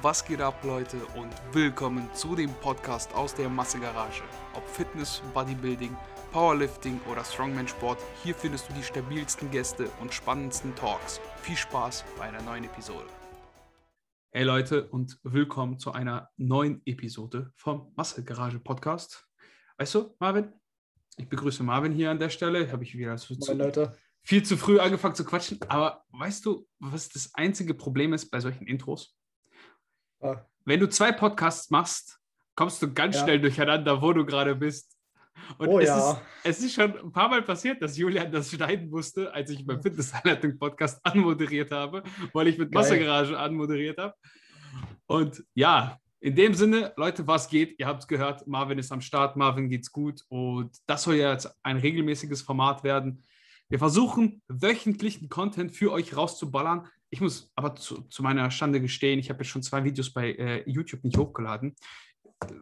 Was geht ab, Leute, und willkommen zu dem Podcast aus der Massegarage. Ob Fitness, Bodybuilding, Powerlifting oder Strongman-Sport, hier findest du die stabilsten Gäste und spannendsten Talks. Viel Spaß bei einer neuen Episode. Hey Leute und willkommen zu einer neuen Episode vom Massegarage Podcast. Weißt du, Marvin? Ich begrüße Marvin hier an der Stelle. Habe ich wieder zu, Moin, Leute. viel zu früh angefangen zu quatschen. Aber weißt du, was das einzige Problem ist bei solchen Intros? Ah, Wenn du zwei Podcasts machst, kommst du ganz Ja. schnell durcheinander, wo du gerade bist. Und Oh es, ja. ist, es ist schon ein paar Mal passiert, dass Julian das schneiden musste, als ich beim Fitness-Highlighting-Podcast anmoderiert habe, weil ich mit Geil. Massegarage anmoderiert habe. Und ja, in dem Sinne, Leute, was geht? Ihr habt es gehört, Marvin ist am Start, Marvin geht's gut. Und das soll ja jetzt ein regelmäßiges Format werden. Wir versuchen, wöchentlichen Content für euch rauszuballern. Ich muss aber zu, zu meiner Schande gestehen, ich habe jetzt schon zwei Videos bei äh, YouTube nicht hochgeladen,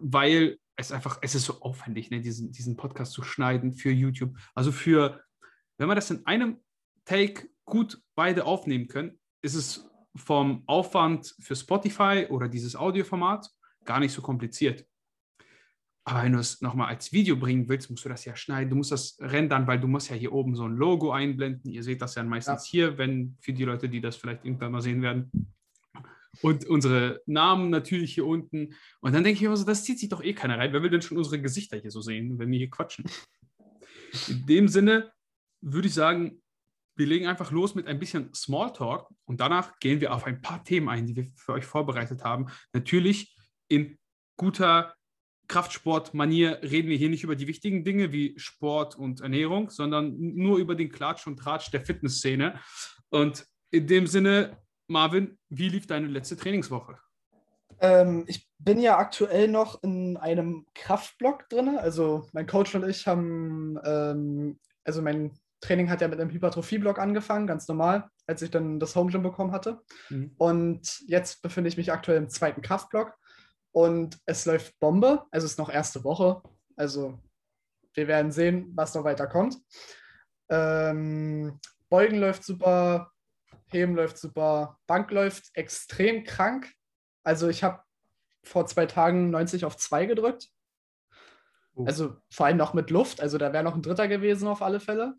weil es einfach, es ist so aufwendig, ne, diesen, diesen Podcast zu schneiden für YouTube. Also für, wenn wir das in einem Take gut beide aufnehmen können, ist es vom Aufwand für Spotify oder dieses Audioformat gar nicht so kompliziert. Aber wenn du es nochmal als Video bringen willst, musst du das ja schneiden. Du musst das rendern, weil du musst ja hier oben so ein Logo einblenden. Ihr seht das ja meistens hier, wenn für die Leute, die das vielleicht irgendwann mal sehen werden. Und unsere Namen natürlich hier unten. Und dann denke ich immer so, das zieht sich doch eh keiner rein. Wer will denn schon unsere Gesichter hier so sehen, wenn wir hier quatschen? In dem Sinne würde ich sagen, wir legen einfach los mit ein bisschen Smalltalk und danach gehen wir auf ein paar Themen ein, die wir für euch vorbereitet haben. Natürlich in guter Kraftsportmanier reden wir hier nicht über die wichtigen Dinge wie Sport und Ernährung, sondern nur über den Klatsch und Tratsch der Fitnessszene. Und in dem Sinne, Marvin, wie lief deine letzte Trainingswoche? Ähm, ich bin ja aktuell noch in einem Kraftblock drin. Also mein Coach und ich haben, ähm, also mein Training hat ja mit einem Hypertrophie-Block angefangen, ganz normal, als ich dann das Home Gym bekommen hatte. Mhm. Und jetzt befinde ich mich aktuell im zweiten Kraftblock und es läuft Bombe. Also es ist noch erste Woche. Also wir werden sehen, was noch weiter kommt. Ähm, Beugen läuft super, Heben läuft super, Bank läuft extrem krank. Also ich habe vor zwei Tagen 90 auf 2 gedrückt. Oh. Also vor allem noch mit Luft. Also da wäre noch ein Dritter gewesen auf alle Fälle.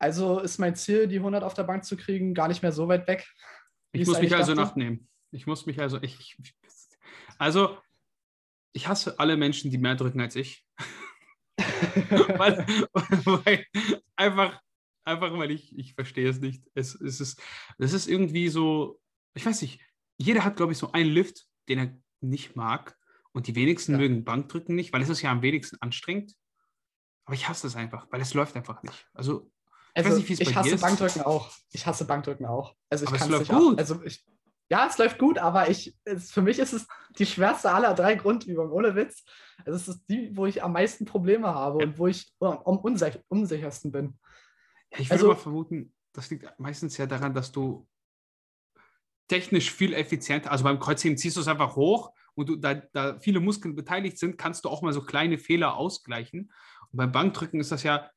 Also ist mein Ziel, die 100 auf der Bank zu kriegen, gar nicht mehr so weit weg. Ich muss mich also dachte. nachnehmen. Ich muss mich also, ich, ich, also, ich hasse alle Menschen, die mehr drücken als ich. weil, weil einfach, einfach, weil ich, ich verstehe es nicht. Es, es, ist, es ist irgendwie so, ich weiß nicht, jeder hat, glaube ich, so einen Lift, den er nicht mag. Und die wenigsten Ja. mögen Bankdrücken nicht, weil es ist ja am wenigsten anstrengend. Aber ich hasse es einfach, weil es läuft einfach nicht. Also, Also weiß nicht, wie es ich bei dir hasse ist. Bankdrücken auch. Ich hasse Bankdrücken auch. Also ich es kann läuft nicht gut. Auch, also ich, ja, es läuft gut, aber ich, es, für mich ist es die schwerste aller drei Grundübungen, ohne Witz. Also es ist die, wo ich am meisten Probleme habe und wo ich am am unsich unsichersten bin. Ja, ich würde Also- mal vermuten, das liegt meistens ja daran, dass du technisch viel effizienter, also beim Kreuzheben ziehst du es einfach hoch und du, da, da viele Muskeln beteiligt sind, kannst du auch mal so kleine Fehler ausgleichen. Und beim Bankdrücken ist das ja,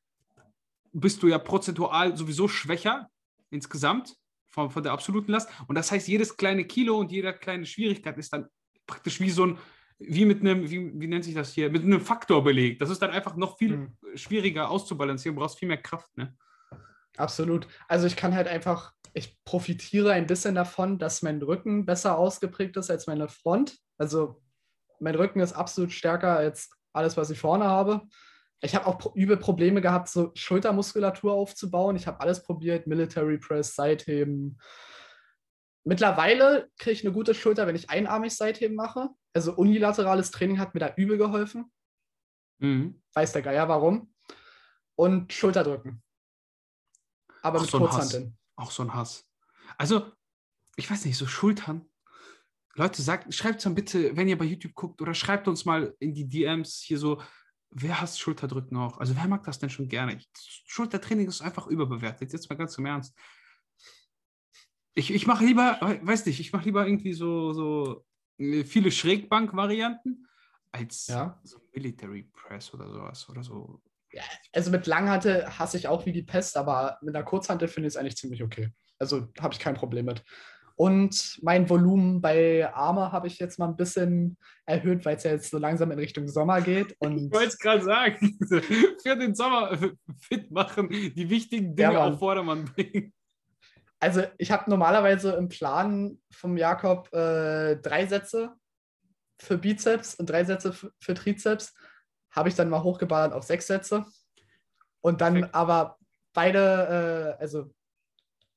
bist du ja prozentual sowieso schwächer insgesamt von, von der absoluten Last. Und das heißt, jedes kleine Kilo und jede kleine Schwierigkeit ist dann praktisch wie so ein, wie mit einem, wie, wie nennt sich das hier, mit einem Faktor belegt. Das ist dann einfach noch viel Mhm. schwieriger auszubalancieren, du brauchst viel mehr Kraft, ne? Absolut. Also ich kann halt einfach, ich profitiere ein bisschen davon, dass mein Rücken besser ausgeprägt ist als meine Front. Also mein Rücken ist absolut stärker als alles, was ich vorne habe. Ich habe auch übel Probleme gehabt, so Schultermuskulatur aufzubauen. Ich habe alles probiert, Military Press, Seitheben. Mittlerweile kriege ich eine gute Schulter, wenn ich einarmig Seitheben mache. Also unilaterales Training hat mir da übel geholfen. Mhm. Weiß der Geier warum. Und Schulterdrücken. Aber Ach, mit so. Kurzhanteln. Auch so ein Hass. Also, ich weiß nicht, so Schultern. Leute, sagt, schreibt es dann bitte, wenn ihr bei YouTube guckt, oder schreibt uns mal in die DMs hier so, wer hasst Schulterdrücken auch? Also, wer mag das denn schon gerne? Ich, Schultertraining ist einfach überbewertet. Jetzt mal ganz im Ernst. Ich, ich mache lieber, we- weiß nicht, ich mache lieber irgendwie so, so äh, viele Schrägbank-Varianten als Ja. so Military Press oder sowas oder so. Also mit Langhantel hasse ich auch wie die Pest, aber mit einer Kurzhantel finde ich es eigentlich ziemlich okay. Also habe ich kein Problem mit. Und mein Volumen bei Arme habe ich jetzt mal ein bisschen erhöht, weil es ja jetzt so langsam in Richtung Sommer geht. Und ich wollte es gerade sagen, für den Sommer fit machen, die wichtigen Dinge ja, auf Vordermann bringen. Also ich habe normalerweise im Plan vom Jakob äh, drei Sätze für Bizeps und drei Sätze für, für Trizeps. Habe ich dann mal hochgeballert auf sechs Sätze. Und dann Perfekt. aber beide, äh, also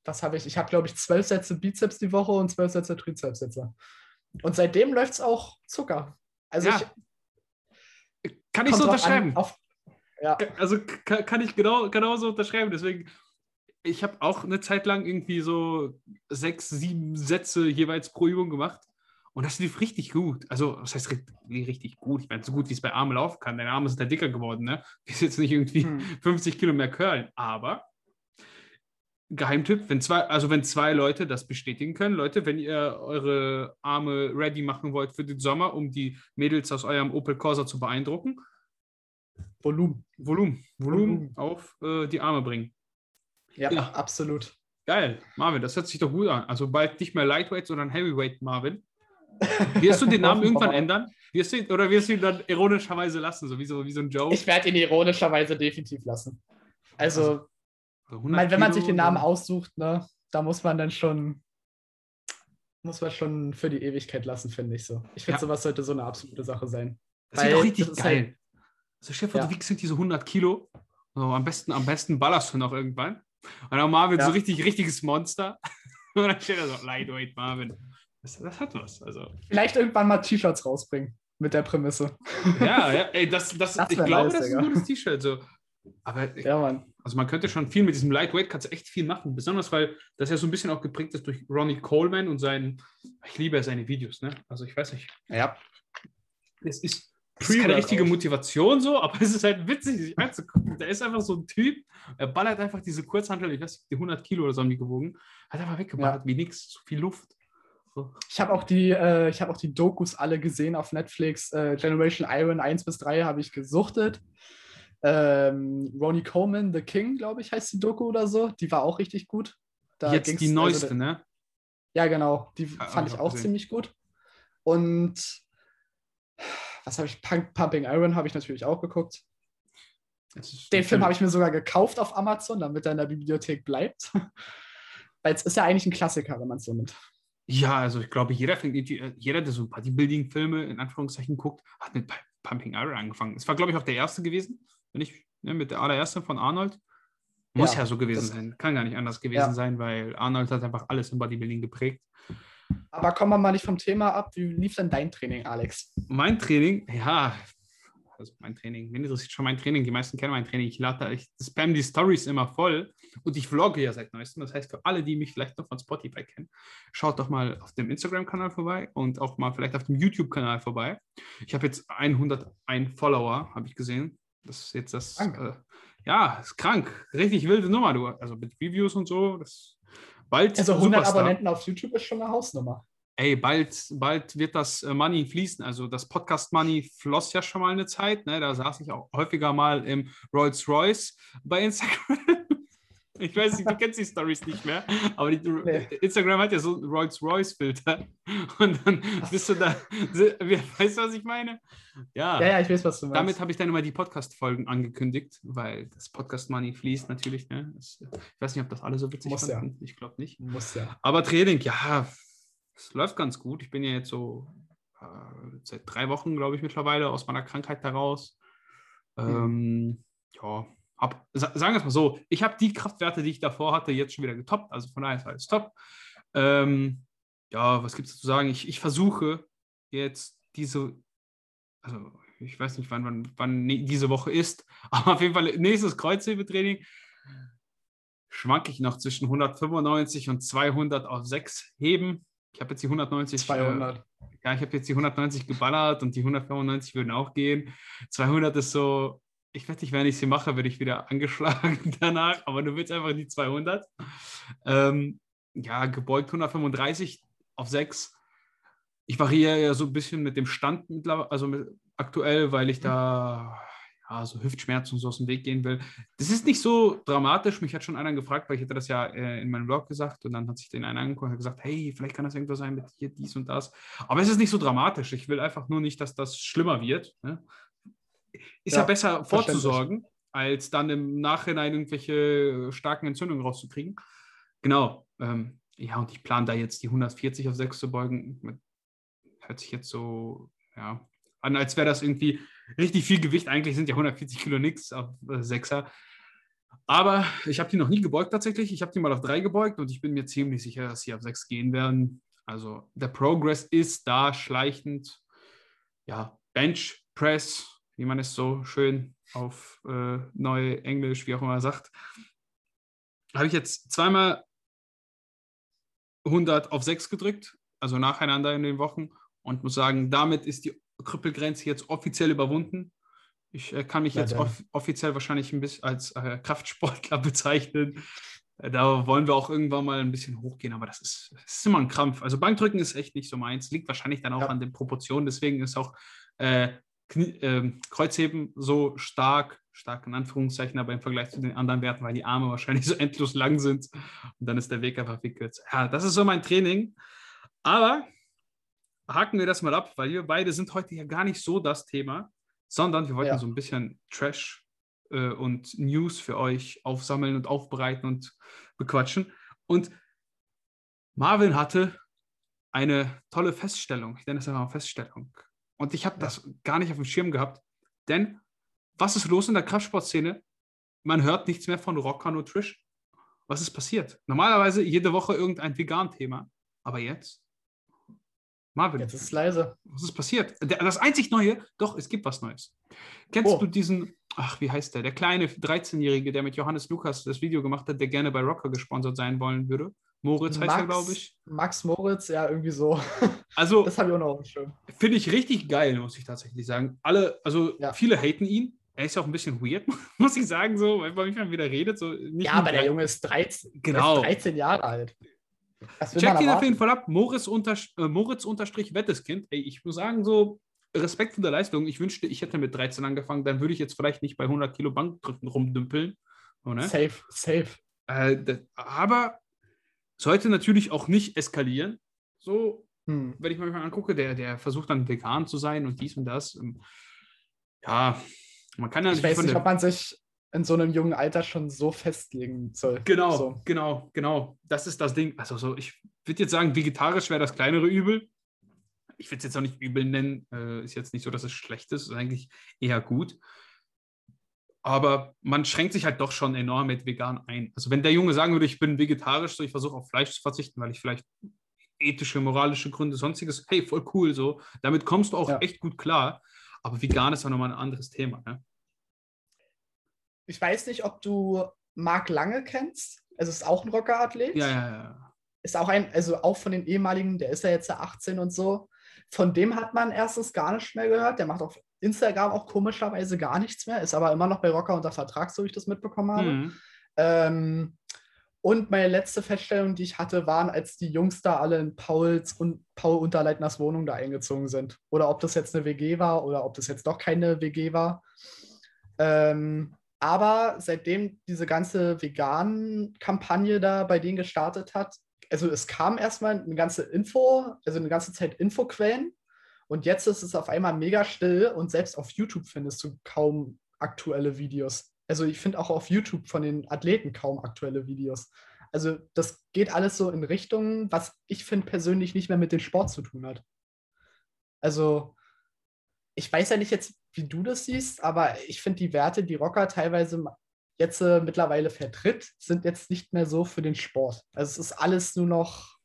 was habe ich? Ich habe, glaube ich, zwölf Sätze Bizeps die Woche und zwölf Sätze Trizepssätze. Und seitdem läuft es auch Zucker. Also ja. ich, kann ich so unterschreiben. Auf, ja. Also kann, ich genau, genauso unterschreiben. Deswegen, ich habe auch eine Zeit lang irgendwie so sechs, sieben Sätze jeweils pro Übung gemacht. Und das lief richtig gut. Also, das heißt richtig gut. Ich meine, so gut wie es bei Armen laufen kann. Deine Arme sind da dicker geworden, ne? Ist jetzt nicht irgendwie hm. 50 Kilo mehr Curlen. Aber Geheimtipp, wenn zwei, also wenn zwei Leute das bestätigen können, Leute, wenn ihr eure Arme ready machen wollt für den Sommer, um die Mädels aus eurem Opel Corsa zu beeindrucken, Volumen, Volumen, Volumen, Volumen. auf äh, die Arme bringen. Ja, ja, absolut. Geil, Marvin, das hört sich doch gut an. Also bald nicht mehr Lightweight, sondern Heavyweight, Marvin. Wirst du den Namen irgendwann ändern? Wirst du, oder wirst du ihn dann ironischerweise lassen, so wie so, wie so ein Joe? Ich werde ihn ironischerweise definitiv lassen. Also, also mein, wenn man sich den Namen aussucht, ne, da muss man dann schon, muss man schon für die Ewigkeit lassen, finde ich so. Ich finde, ja. sowas sollte so eine absolute Sache sein. Das ist doch richtig geil. Halt, also Chef, ja. du wiegst diese 100 Kilo. Also am, besten, am besten ballerst du noch irgendwann. Und dann Marvin ja. so richtig, richtiges Monster. Und dann steht er so, Lightweight Marvin. Das, das hat was. Also. Vielleicht irgendwann mal T-Shirts rausbringen mit der Prämisse. Ja, ja, ey, das, das, das ich glaube, nice, das ist ein gutes T-Shirt. So. Aber ja, Mann. Also man könnte schon viel mit diesem Lightweight, kannst du echt viel machen. Besonders, weil das ja so ein bisschen auch geprägt ist durch Ronnie Coleman und seinen, ich liebe seine Videos, ne? Also ich weiß nicht. Ja. Es ist, es ist keine richtige auch. Motivation so, aber es ist halt witzig, sich anzugucken. Da ist einfach so ein Typ, er ballert einfach diese Kurzhantel, ich weiß nicht, die 100 Kilo oder so haben die gewogen, hat einfach weggeballert, ja. wie nix, zu viel Luft. So. Ich habe auch, die, äh, hab auch die Dokus alle gesehen auf Netflix. Äh, Generation Iron 1 bis 3 habe ich gesuchtet. Ähm, Ronnie Coleman, The King, glaube ich, heißt die Doku oder so. Die war auch richtig gut. Da Jetzt die also neueste, also, ne? Ja, genau. Die ja, fand ich auch gesehen. ziemlich gut. Und was habe ich? Pumping Iron habe ich natürlich auch geguckt. Den Film habe ich mir sogar gekauft auf Amazon, damit er in der Bibliothek bleibt. Weil es ist ja eigentlich ein Klassiker, wenn man es so nimmt. Ja, also ich glaube, jeder, jeder, der so Bodybuilding-Filme in Anführungszeichen guckt, hat mit Pumping Iron angefangen. Es war, glaube ich, auch der erste gewesen wenn ich ne, mit der allererste von Arnold. Muss ja, ja so gewesen sein. Kann gar nicht anders gewesen ja. sein, weil Arnold hat einfach alles im Bodybuilding geprägt. Aber kommen wir mal nicht vom Thema ab. Wie lief denn dein Training, Alex? Mein Training, ja, also mein Training, wen interessiert schon mein Training? Die meisten kennen mein Training. Ich lade, ich spam die Stories immer voll und ich vlogge ja seit neuestem. Das heißt, für alle, die mich vielleicht noch von Spotify kennen, schaut doch mal auf dem Instagram-Kanal vorbei und auch mal vielleicht auf dem YouTube-Kanal vorbei. Ich habe jetzt 101 Follower, habe ich gesehen. Das ist jetzt das. Äh, ja, ist krank. Richtig wilde Nummer, du. Also mit Reviews und so. Das bald. Also 100 Superstar. Abonnenten auf YouTube ist schon eine Hausnummer. Ey, bald, bald wird das äh, Money fließen. Also das Podcast-Money floss ja schon mal eine Zeit. Ne? Da saß ich auch häufiger mal im Rolls-Royce bei Instagram. Ich weiß nicht, du kennst die Stories nicht mehr, aber die, nee. Instagram hat ja so einen Rolls-Royce-Filter und dann bist du da, weißt du, was ich meine? Ja, ja, ja ich weiß, was du meinst. Damit habe ich dann immer die Podcast-Folgen angekündigt, weil das Podcast-Money fließt natürlich. Ne? Das, ich weiß nicht, ob das alle so witzig Muss fanden. Ja. Ich glaube nicht. Muss ja. Aber Training, ja, es läuft ganz gut. Ich bin ja jetzt so äh, seit drei Wochen, glaube ich, mittlerweile aus meiner Krankheit heraus. Mhm. Ähm, ja, hab, sagen wir es mal so, ich habe die Kraftwerte, die ich davor hatte, jetzt schon wieder getoppt. Also von daher ist alles top. Ähm, ja, was gibt es zu sagen? Ich, ich versuche jetzt diese, also ich weiß nicht, wann, wann, wann diese Woche ist, aber auf jeden Fall nächstes Kreuzhebetraining schwanke ich noch zwischen 195 und 200 auf 6 heben. Ich habe jetzt die 190. 200. Äh, ja, ich habe jetzt die 190 geballert und die 195 würden auch gehen. 200 ist so, ich weiß nicht, wenn ich sie mache, werde ich wieder angeschlagen danach, aber du willst einfach die 200. Ähm, ja, gebeugt 135 auf 6. Ich variiere ja so ein bisschen mit dem Stand mittlerweile, also mit, aktuell, weil ich da ja, so Hüftschmerzen und so aus dem Weg gehen will. Das ist nicht so dramatisch. Mich hat schon einer gefragt, weil ich hätte das ja äh, in meinem Blog gesagt und dann hat sich den einer angeguckt und gesagt, hey, vielleicht kann das irgendwas sein mit hier, dies und das. Aber es ist nicht so dramatisch. Ich will einfach nur nicht, dass das schlimmer wird. Ne? Ist ja, ja besser vorzusorgen, als dann im Nachhinein irgendwelche starken Entzündungen rauszukriegen. Genau. Ähm, ja, und ich plane da jetzt die 140 auf 6 zu beugen. Hört sich jetzt so, ja, an, als wäre das irgendwie richtig viel Gewicht. Eigentlich sind ja 140 Kilo nichts auf 6er. Äh, Aber ich habe die noch nie gebeugt tatsächlich. Ich habe die mal auf 3 gebeugt und ich bin mir ziemlich sicher, dass sie auf 6 gehen werden. Also der Progress ist da schleichend. Ja, Bench Press, wie man es so schön auf äh, neu Englisch, wie auch immer sagt, habe ich jetzt zweimal 100 auf 6 gedrückt, also nacheinander in den Wochen und muss sagen, damit ist die Krüppelgrenze jetzt offiziell überwunden. Ich äh, kann mich ja, jetzt off offiziell wahrscheinlich ein bisschen als äh, Kraftsportler bezeichnen. Äh, da wollen wir auch irgendwann mal ein bisschen hochgehen, aber das ist, das ist immer ein Krampf. Also Bankdrücken ist echt nicht so meins. Liegt wahrscheinlich dann auch ja. an den Proportionen. Deswegen ist auch äh, ähm, Kreuzheben so stark, stark in Anführungszeichen, aber im Vergleich zu den anderen Werten, weil die Arme wahrscheinlich so endlos lang sind und dann ist der Weg einfach viel kürzer. Ja, das ist so mein Training. Aber haken wir das mal ab, weil wir beide sind heute ja gar nicht so das Thema, sondern wir wollten ja. so ein bisschen Trash äh, und News für euch aufsammeln und aufbereiten und bequatschen. Und Marvin hatte eine tolle Feststellung. Ich nenne es einfach mal Feststellung. Und ich habe ja. das gar nicht auf dem Schirm gehabt. Denn was ist los in der Kraftsportszene? Man hört nichts mehr von Rocker und Trish. Was ist passiert? Normalerweise jede Woche irgendein Vegan-Thema. Aber jetzt? Marvin. Jetzt ist es leise. Was ist passiert? Das einzig Neue, doch, es gibt was Neues. Kennst oh. du diesen, ach, wie heißt der? Der kleine 13-Jährige, der mit Johannes Lukas das Video gemacht hat, der gerne bei Rocker gesponsert sein wollen würde? Moritz Max, heißt er, glaube ich. Max Moritz, ja, irgendwie so. Also, das habe ich auch noch schön. Finde ich richtig geil, muss ich tatsächlich sagen. Alle, also ja. viele haten ihn. Er ist auch ein bisschen weird, muss ich sagen, so, weil man wieder redet. So, ja, aber der Junge ist 13, genau. ist 13 Jahre alt. Check ihn auf jeden Fall ab. Moritz, unter, äh, Moritz unterstrich Wetteskind. Ey, ich muss sagen, so Respekt für die Leistung. Ich wünschte, ich hätte mit 13 angefangen, dann würde ich jetzt vielleicht nicht bei 100 Kilo Bankdrücken rumdümpeln. Oder? Safe, safe. Äh, das, aber sollte natürlich auch nicht eskalieren. So, hm. wenn ich mir mal angucke, der, der versucht dann vegan zu sein und dies und das. Ähm, ja, man kann ja Ich weiß nicht, ob man sich in so einem jungen Alter schon so festlegen soll. Genau, so. genau, genau. Das ist das Ding. Also so, ich würde jetzt sagen, vegetarisch wäre das kleinere Übel. Ich würde es jetzt auch nicht übel nennen. Äh, ist jetzt nicht so, dass es schlecht ist. Ist eigentlich eher gut. Aber man schränkt sich halt doch schon enorm mit vegan ein. Also wenn der Junge sagen würde, ich bin vegetarisch, so ich versuche auf Fleisch zu verzichten, weil ich vielleicht ethische, moralische Gründe, sonstiges, hey, voll cool, so. Damit kommst du auch ja. echt gut klar. Aber vegan ist auch nochmal ein anderes Thema. Ne? ich weiß nicht, ob du Marc Lange kennst. Also ist auch ein Rockerathlet. Ja, ja, ja. Ist auch ein, also auch von den ehemaligen, der ist ja jetzt 18 und so. Von dem hat man erstens gar nichts mehr gehört. Der macht auf Instagram auch komischerweise gar nichts mehr, ist aber immer noch bei Rocker unter Vertrag, so wie ich das mitbekommen habe. Mhm. Ähm, und meine letzte Feststellung, die ich hatte, waren, als die Jungs da alle in Pauls und Paul Unterleitners Wohnung da eingezogen sind. Oder ob das jetzt eine WG war oder ob das jetzt doch keine WG war. Ähm, aber seitdem diese ganze Vegan-Kampagne da bei denen gestartet hat, also es kam erstmal eine ganze Info, also eine ganze Zeit Infoquellen. Und jetzt ist es auf einmal mega still und selbst auf YouTube findest du kaum aktuelle Videos. Also ich finde auch auf YouTube von den Athleten kaum aktuelle Videos. Also das geht alles so in Richtungen, was ich finde persönlich nicht mehr mit dem Sport zu tun hat. Also ich weiß ja nicht jetzt, wie du das siehst, aber ich finde die Werte, die Rocker teilweise jetzt äh, mittlerweile vertritt, sind jetzt nicht mehr so für den Sport. Also es ist alles nur noch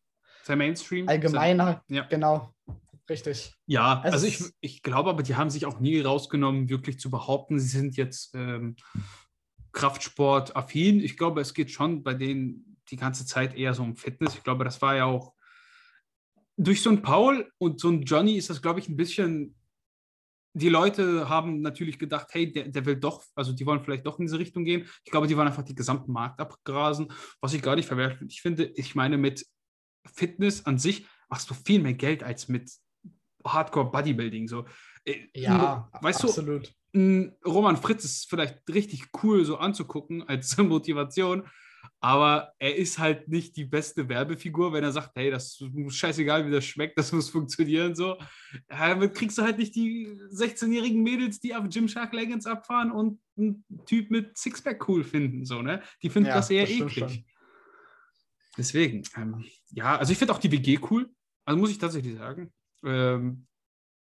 Sehr Mainstream. Allgemeiner, ja. genau. Richtig. Ja, also, also ich, ich glaube aber, die haben sich auch nie rausgenommen, wirklich zu behaupten, sie sind jetzt ähm, Kraftsport-affin. Ich glaube, es geht schon bei denen die ganze Zeit eher so um Fitness. Ich glaube, das war ja auch durch so ein Paul und so ein Johnny ist das, glaube ich, ein bisschen die Leute haben natürlich gedacht, hey, der, der will doch, also die wollen vielleicht doch in diese Richtung gehen. Ich glaube, die wollen einfach den gesamten Markt abgrasen, was ich gar nicht verwerfe. Ich finde, ich meine, mit Fitness an sich machst du viel mehr Geld als mit Hardcore Bodybuilding. So. Äh, Ja, weißt du, absolut. ein Roman Fritz ist vielleicht richtig cool so anzugucken als Motivation, aber er ist halt nicht die beste Werbefigur, wenn er sagt, hey, das ist scheißegal, wie das schmeckt, das muss funktionieren so. Damit kriegst du halt nicht die 16-jährigen Mädels, die auf Gymshark Leggings abfahren und einen Typ mit Sixpack cool finden, so, ne? Die finden Ja, das eher das eklig. schon. Deswegen, ähm, ja, also ich finde auch die WG cool, also muss ich tatsächlich sagen. Ähm,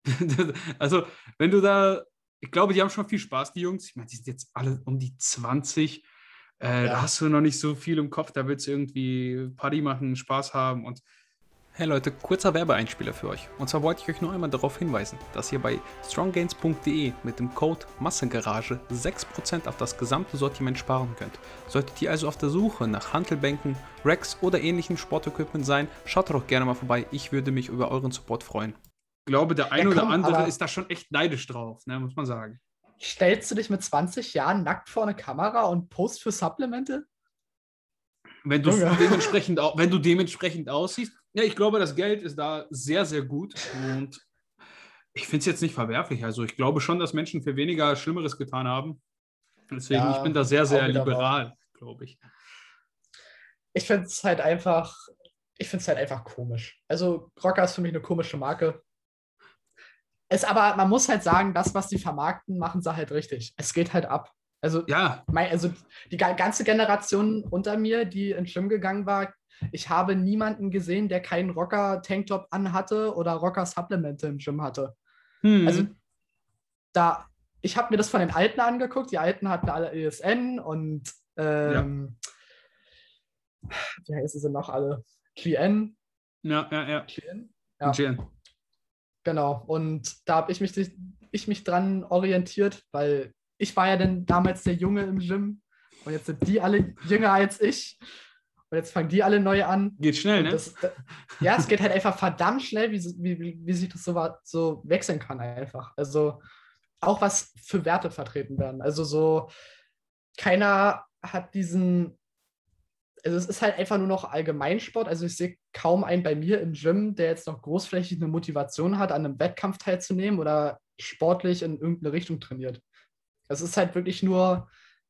also, wenn du da, ich glaube, die haben schon viel Spaß, die Jungs. Ich meine, die sind jetzt alle um die 20. Äh, Da Ja. hast du noch nicht so viel im Kopf, da willst du irgendwie Party machen, Spaß haben und Hey Leute, kurzer Werbeeinspieler für euch. Und zwar wollte ich euch nur einmal darauf hinweisen, dass ihr bei stronggains.de mit dem Code Massengarage 6% auf das gesamte Sortiment sparen könnt. Solltet ihr also auf der Suche nach Hantelbänken, Racks oder ähnlichen Sportequipment sein, schaut doch gerne mal vorbei. Ich würde mich über euren Support freuen. Ich glaube, der ein Ja, oder andere ist da schon echt neidisch drauf, ne, muss man sagen. Stellst du dich mit 20 Jahren nackt vor eine Kamera und post für Supplemente? Wenn du dementsprechend, wenn du dementsprechend aussiehst, ja, ich glaube, das Geld ist da sehr, sehr gut und ich finde es jetzt nicht verwerflich. Also ich glaube schon, dass Menschen für weniger Schlimmeres getan haben. Deswegen, Ja, ich bin da sehr, sehr liberal, glaube ich. Ich finde es halt einfach, ich finde es halt einfach komisch. Also Rocker ist für mich eine komische Marke. Es aber, man muss halt sagen, das, was die vermarkten, machen sie halt richtig. Es geht halt ab. Also, Ja, mein, also die ga- ganze Generation unter mir, die ins Gym gegangen war, ich habe niemanden gesehen, der keinen Rocker-Tanktop anhatte oder Rocker-Supplemente im Gym hatte. hm, Also da, ich habe mir das von den Alten angeguckt. Die Alten hatten alle ESN und ähm, wie heißen sie noch alle? Clien. ja, ja, ja. Clien? Ja. Jen. Genau. Und da habe ich mich, ich mich dran orientiert, weil ich war ja dann damals der Junge im Gym und jetzt sind die alle jünger als ich. Und jetzt fangen die alle neu an. Geht schnell, ne? Das, da- ja, es geht halt einfach verdammt schnell, wie, wie, wie, sich das so, so wechseln kann einfach. Also auch was für Werte vertreten werden. Also so, keiner hat diesen, also es ist halt einfach nur noch Allgemeinsport. Also ich sehe kaum einen bei mir im Gym, der jetzt noch großflächig eine Motivation hat, an einem Wettkampf teilzunehmen oder sportlich in irgendeine Richtung trainiert. Es ist halt wirklich nur,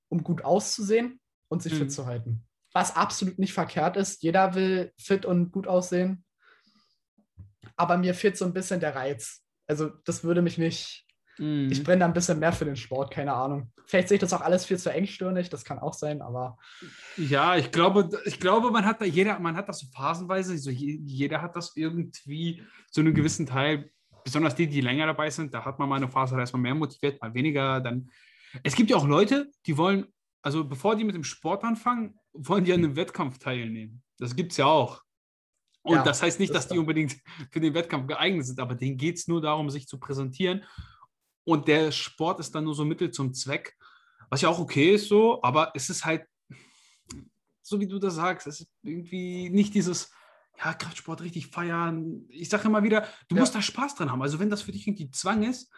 um gut auszusehen und sich Mhm. fit zu halten. Was absolut nicht verkehrt ist. Jeder will fit und gut aussehen. Aber mir fehlt so ein bisschen der Reiz. Also, das würde mich nicht. Mhm. Ich brenne da ein bisschen mehr für den Sport, keine Ahnung. Vielleicht sehe ich das auch alles viel zu engstirnig, das kann auch sein, aber Ja, ich glaube, ich glaube, man hat da jeder, man hat das so phasenweise, so je, jeder hat das irgendwie zu einem gewissen Teil, besonders die, die länger dabei sind, da hat man mal eine Phase, da ist man mehr motiviert, mal weniger. Dann. Es gibt ja auch Leute, die wollen, also bevor die mit dem Sport anfangen, wollen die an einem Wettkampf teilnehmen. Das gibt es ja auch. Und Ja, das heißt nicht, das dass die unbedingt für den Wettkampf geeignet sind, aber denen geht es nur darum, sich zu präsentieren. Und der Sport ist dann nur so Mittel zum Zweck, was ja auch okay ist so, aber es ist halt, so wie du das sagst, es ist irgendwie nicht dieses, ja, Kraftsport richtig feiern. Ich sage immer wieder, du Ja. musst da Spaß dran haben. Also wenn das für dich irgendwie Zwang ist,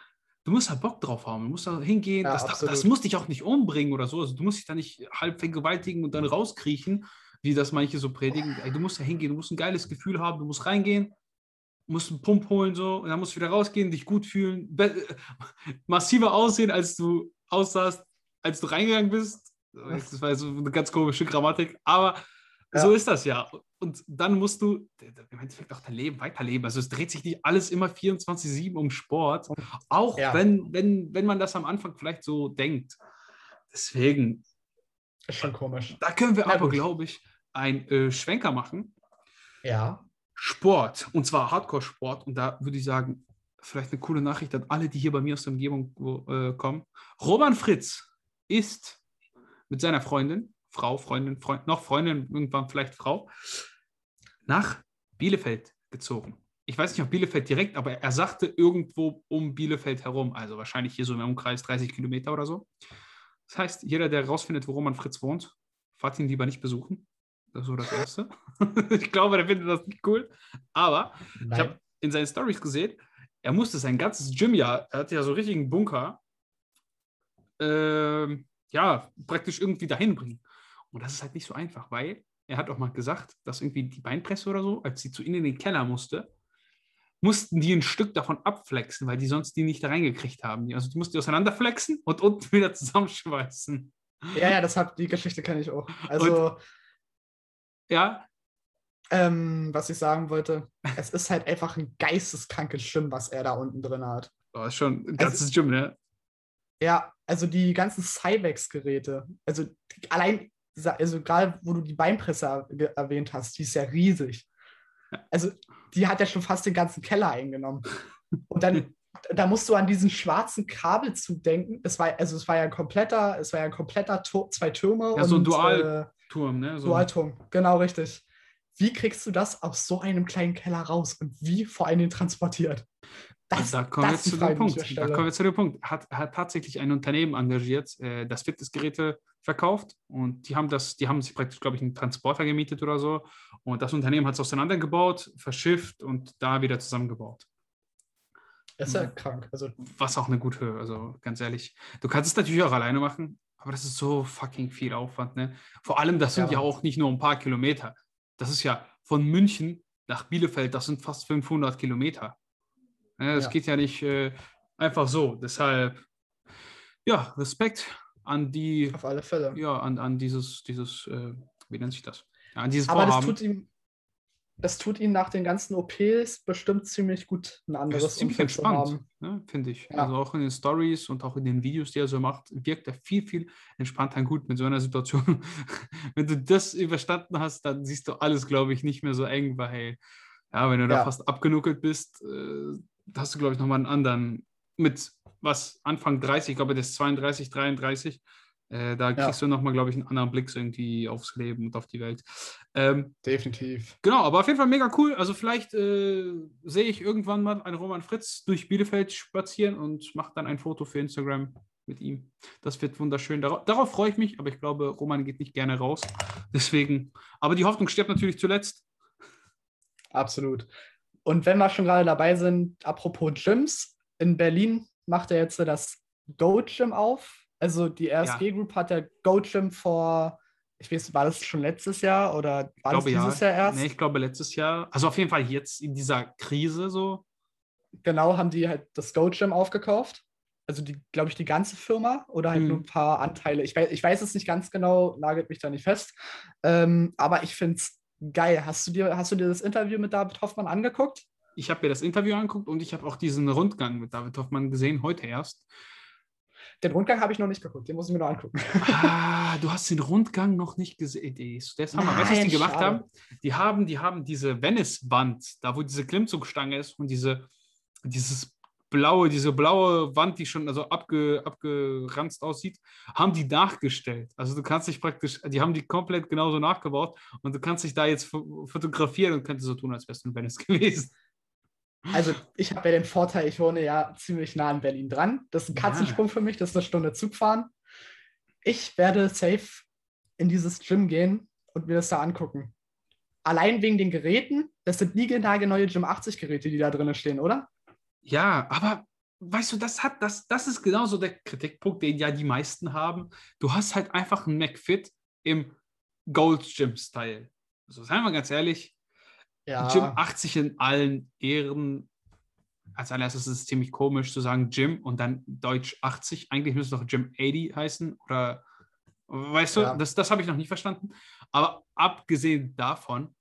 du musst da Bock drauf haben. Du musst da hingehen. Ja, das, das, das muss dich auch nicht umbringen oder so. Also du musst dich da nicht halb vergewaltigen und dann rauskriechen, wie das manche so predigen. Du musst da hingehen, du musst ein geiles Gefühl haben, du musst reingehen, musst einen Pump holen so und dann musst du wieder rausgehen, dich gut fühlen, be- massiver aussehen, als du aussahst, als du reingegangen bist. Das war so eine ganz komische Grammatik, aber Ja. so ist das ja. Und dann musst du im Endeffekt auch dein Leben weiterleben. Also es dreht sich nicht alles immer 24-7 um Sport, auch Ja. wenn, wenn, wenn man das am Anfang vielleicht so denkt. Deswegen, ist schon komisch. da können wir Na aber, glaube ich, einen äh, Schwenker machen. Ja. Sport, und zwar Hardcore-Sport. Und da würde ich sagen, vielleicht eine coole Nachricht an alle, die hier bei mir aus der Umgebung äh, kommen. Roman Fritz ist mit seiner Freundin, Frau, Freundin, Freund, noch Freundin, irgendwann vielleicht Frau, nach Bielefeld gezogen. Ich weiß nicht, ob Bielefeld direkt, aber er sagte irgendwo um Bielefeld herum, also wahrscheinlich hier so im Umkreis 30 Kilometer oder so. Das heißt, jeder, der herausfindet, wo Roman Fritz wohnt, fahrt ihn lieber nicht besuchen. Das ist so das Erste. ich glaube, der findet das nicht cool. Aber ich Nein. habe in seinen Stories gesehen, er musste sein ganzes Gymjahr, er hatte ja so einen richtigen Bunker, ähm, ja, praktisch irgendwie dahin bringen. Und das ist halt nicht so einfach, weil er hat auch mal gesagt, dass irgendwie die Beinpresse oder so, als sie zu ihnen in den Keller musste, mussten die ein Stück davon abflexen, weil die sonst die nicht da reingekriegt haben. Also die mussten die auseinanderflexen und unten wieder zusammenschweißen. Ja, ja, das hat, die Geschichte kenne ich auch. Also, Und- Ja, ähm, was ich sagen wollte, es ist halt einfach ein geisteskrankes Schirm, was er da unten drin hat. oh, ist schon ein Also- ganzes Gym, ne? Ja, also die ganzen Cybex-Geräte, also die- allein, also gerade wo du die Beinpresse er erwähnt hast, die ist ja riesig. Also die hat ja schon fast den ganzen Keller eingenommen. Und dann, da musst du an diesen schwarzen Kabelzug denken. Es war, also es war ja ein kompletter, es war ja ein kompletter Tur zwei Türme Ja, so ein äh, Turm, ne? So. Dualturm, genau richtig. Wie kriegst du das aus so einem kleinen Keller raus und wie vor allem transportiert? Und da kommen wir das zu dem Punkt. Da kommen wir zu dem Punkt. Hat, hat tatsächlich ein Unternehmen engagiert, äh, das Fitnessgeräte verkauft und die haben das, die haben sich praktisch, glaube ich, einen Transporter gemietet oder so. Und das Unternehmen hat es auseinandergebaut, verschifft und da wieder zusammengebaut. Das ist ja krank. Also Was auch eine gute Höhe, also ganz ehrlich. Du kannst es natürlich auch alleine machen, aber das ist so fucking viel Aufwand, ne? Vor allem, das sind ja, Ja. auch nicht nur ein paar Kilometer. Das ist ja von München nach Bielefeld, das sind fast 500 Kilometer. Ne, das Ja. geht ja nicht äh, einfach so. Deshalb, ja, Respekt an die, auf alle Fälle. ja, an, an dieses, dieses, äh, wie nennt sich das? Ja, an dieses Aber das Vorhaben. tut ihm, das tut ihm nach den ganzen OPs bestimmt ziemlich gut, ein Er anderes ist ziemlich Umfeld entspannt, ne, finde ich. Ja. Also auch in den Stories und auch in den Videos, die er so macht, wirkt er viel, viel entspannter und gut mit so einer Situation. wenn du das überstanden hast, dann siehst du alles, glaube ich, nicht mehr so eng, weil, ja, wenn du da Ja. fast abgenuckelt bist, äh, hast du, glaube ich, nochmal einen anderen mit, was, Anfang 30, ich glaube, der ist 32, 33. Äh, da Ja. kriegst du nochmal, glaube ich, einen anderen Blick irgendwie aufs Leben und auf die Welt. Ähm, Definitiv. Genau, aber auf jeden Fall mega cool. Also vielleicht äh, sehe ich irgendwann mal einen Roman Fritz durch Bielefeld spazieren und mache dann ein Foto für Instagram mit ihm. Das wird wunderschön. Darauf, darauf freue ich mich, aber ich glaube, Roman geht nicht gerne raus. Deswegen, aber die Hoffnung stirbt natürlich zuletzt. Absolut. Und wenn wir schon gerade dabei sind, apropos Gyms, in Berlin macht er jetzt das Go Gym auf. Also die RSG Group hat der Go Gym vor, ich weiß, war das schon letztes Jahr oder war glaube das dieses ja. Jahr erst? Nee, ich glaube letztes Jahr. Also auf jeden Fall jetzt in dieser Krise so. Genau, haben die halt das Go Gym aufgekauft. Also die, glaube ich, die ganze Firma oder halt Mhm. nur ein paar Anteile. Ich weiß, ich weiß es nicht ganz genau, nagelt mich da nicht fest. Ähm, aber ich finde es geil. Hast du, dir, hast du dir das Interview mit David Hoffmann angeguckt? Ich habe mir das Interview angeguckt und ich habe auch diesen Rundgang mit David Hoffmann gesehen, heute erst. Den Rundgang habe ich noch nicht geguckt, den muss ich mir noch angucken. Ah, du hast den Rundgang noch nicht gesehen. Die ist- Der ist Hammer. Weißt du, was die gemacht schade. haben? Die haben, die haben diese Venice-Wand, da wo diese Klimmzugstange ist und diese, dieses blaue, diese blaue Wand, die schon also abge, abgeranzt aussieht, haben die nachgestellt. Also du kannst dich praktisch, die haben die komplett genauso nachgebaut und du kannst dich da jetzt fo- fotografieren und könntest so tun, als wärst du in Venice gewesen. Also ich habe ja den Vorteil, ich wohne ja ziemlich nah an Berlin dran. Das ist ein Ja. Katzensprung für mich, das ist eine Stunde Zug fahren. Ich werde safe in dieses Gym gehen und mir das da angucken. Allein wegen den Geräten, das sind niegelnagelneue Gym 80 Geräte, die da drin stehen, oder? Ja, aber weißt du, das hat, das, das ist genauso der Kritikpunkt, den ja die meisten haben. Du hast halt einfach einen McFit im Gold Gym Style. Also seien wir ganz ehrlich, Ja. Gym 80 in allen Ehren. Als allererstes ist es ziemlich komisch zu sagen Gym und dann Deutsch 80. Eigentlich müsste es doch Gym 80 heißen oder weißt du, Ja. das, das habe ich noch nicht verstanden. Aber abgesehen davon,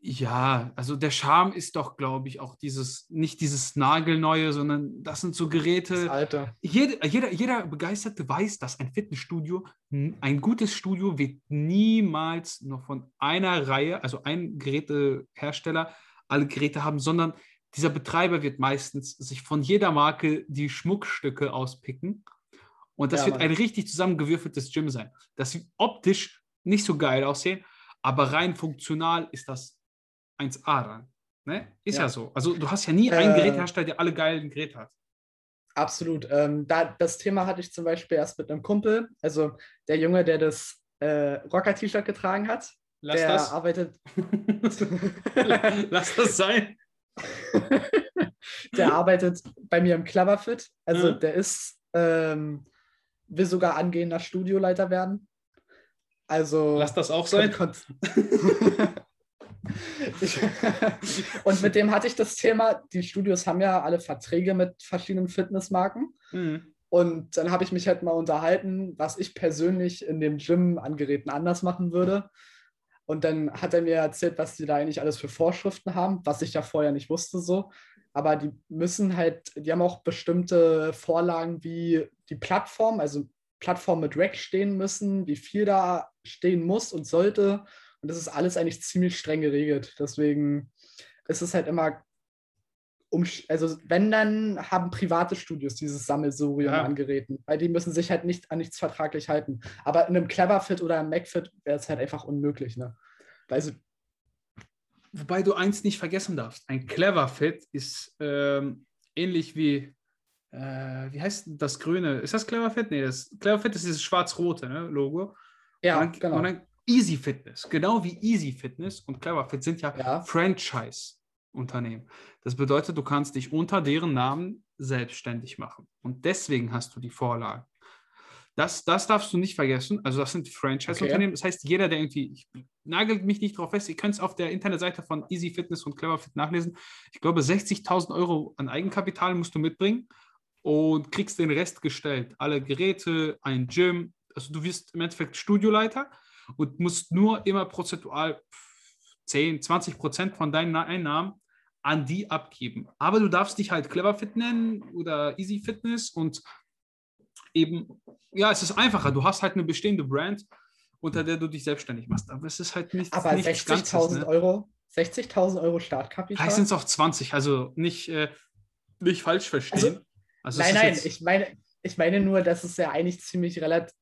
ja, also der Charme ist doch, glaube ich, auch dieses, nicht dieses Nagelneue, sondern das sind so Geräte. das Alte. Jeder, jeder, jeder Begeisterte weiß, dass ein Fitnessstudio, ein gutes Studio wird niemals nur von einer Reihe, also ein Gerätehersteller, alle Geräte haben, sondern dieser Betreiber wird meistens sich von jeder Marke die Schmuckstücke auspicken. Und das Ja, wird Mann. ein richtig zusammengewürfeltes Gym sein. Das wird optisch nicht so geil aussehen, aber rein funktional ist das 1A dann. Ne? Ist ja. Ja. so. Also du hast ja nie einen Äh, Gerätehersteller, der alle geilen Geräte hat. Absolut. Ähm, da, das Thema hatte ich zum Beispiel erst mit einem Kumpel. Also der Junge, der das äh, Rocker-T-Shirt getragen hat, Lass der das. arbeitet. Lass das sein. der arbeitet bei mir im Cleverfit. Also Mhm. der ist, ähm, will sogar angehender Studioleiter werden. Also Lass das auch sein. Ich, und mit dem hatte ich das Thema, die Studios haben ja alle Verträge mit verschiedenen Fitnessmarken. Mhm. Und dann habe ich mich halt mal unterhalten, was ich persönlich in dem Gym an Geräten anders machen würde. Und dann hat er mir erzählt, was die da eigentlich alles für Vorschriften haben, was ich ja vorher nicht wusste so. Aber die müssen halt, die haben auch bestimmte Vorlagen, wie die Plattform, also Plattform mit Rack stehen müssen, wie viel da stehen muss und sollte. Und das ist alles eigentlich ziemlich streng geregelt. Deswegen ist es halt immer um, also wenn, dann haben private Studios dieses Sammelsurium ja. an Geräten, weil die müssen sich halt nicht an nichts vertraglich halten. Aber in einem Cleverfit oder einem MacFit wäre es halt einfach unmöglich, ne? Also, Wobei du eins nicht vergessen darfst. Ein Cleverfit ist ähm, ähnlich wie, äh, wie heißt das Grüne? Ist das Cleverfit? Nee, das Cleverfit ist dieses schwarz-rote ne, Logo. Ja, und dann, genau. Und dann Easy Fitness, genau wie Easy Fitness und Cleverfit sind ja, ja. Franchise. Unternehmen. Das bedeutet, du kannst dich unter deren Namen selbstständig machen. Und deswegen hast du die Vorlagen. Das, das darfst du nicht vergessen. Also, das sind Franchise-Unternehmen. Okay. Das heißt, jeder, der irgendwie, ich nagelt mich nicht drauf fest, ihr könnt es auf der Internetseite von Easy Fitness und Cleverfit nachlesen. Ich glaube, 60.000 Euro an Eigenkapital musst du mitbringen und kriegst den Rest gestellt. Alle Geräte, ein Gym. Also, du wirst im Endeffekt Studioleiter und musst nur immer prozentual 10, 20 Prozent von deinen Einnahmen an die abgeben. Aber du darfst dich halt Clever nennen oder Easy Fitness und eben, ja, es ist einfacher. Du hast halt eine bestehende Brand, unter der du dich selbstständig machst. Aber es ist halt nicht. Aber 60.000 ne? Euro, 60.000 Euro Startkapital. Vielleicht sind es auch 20, also nicht, äh, nicht falsch verstehen. Also, also nein, nein, ich meine, ich meine nur, dass es ja eigentlich ziemlich relativ.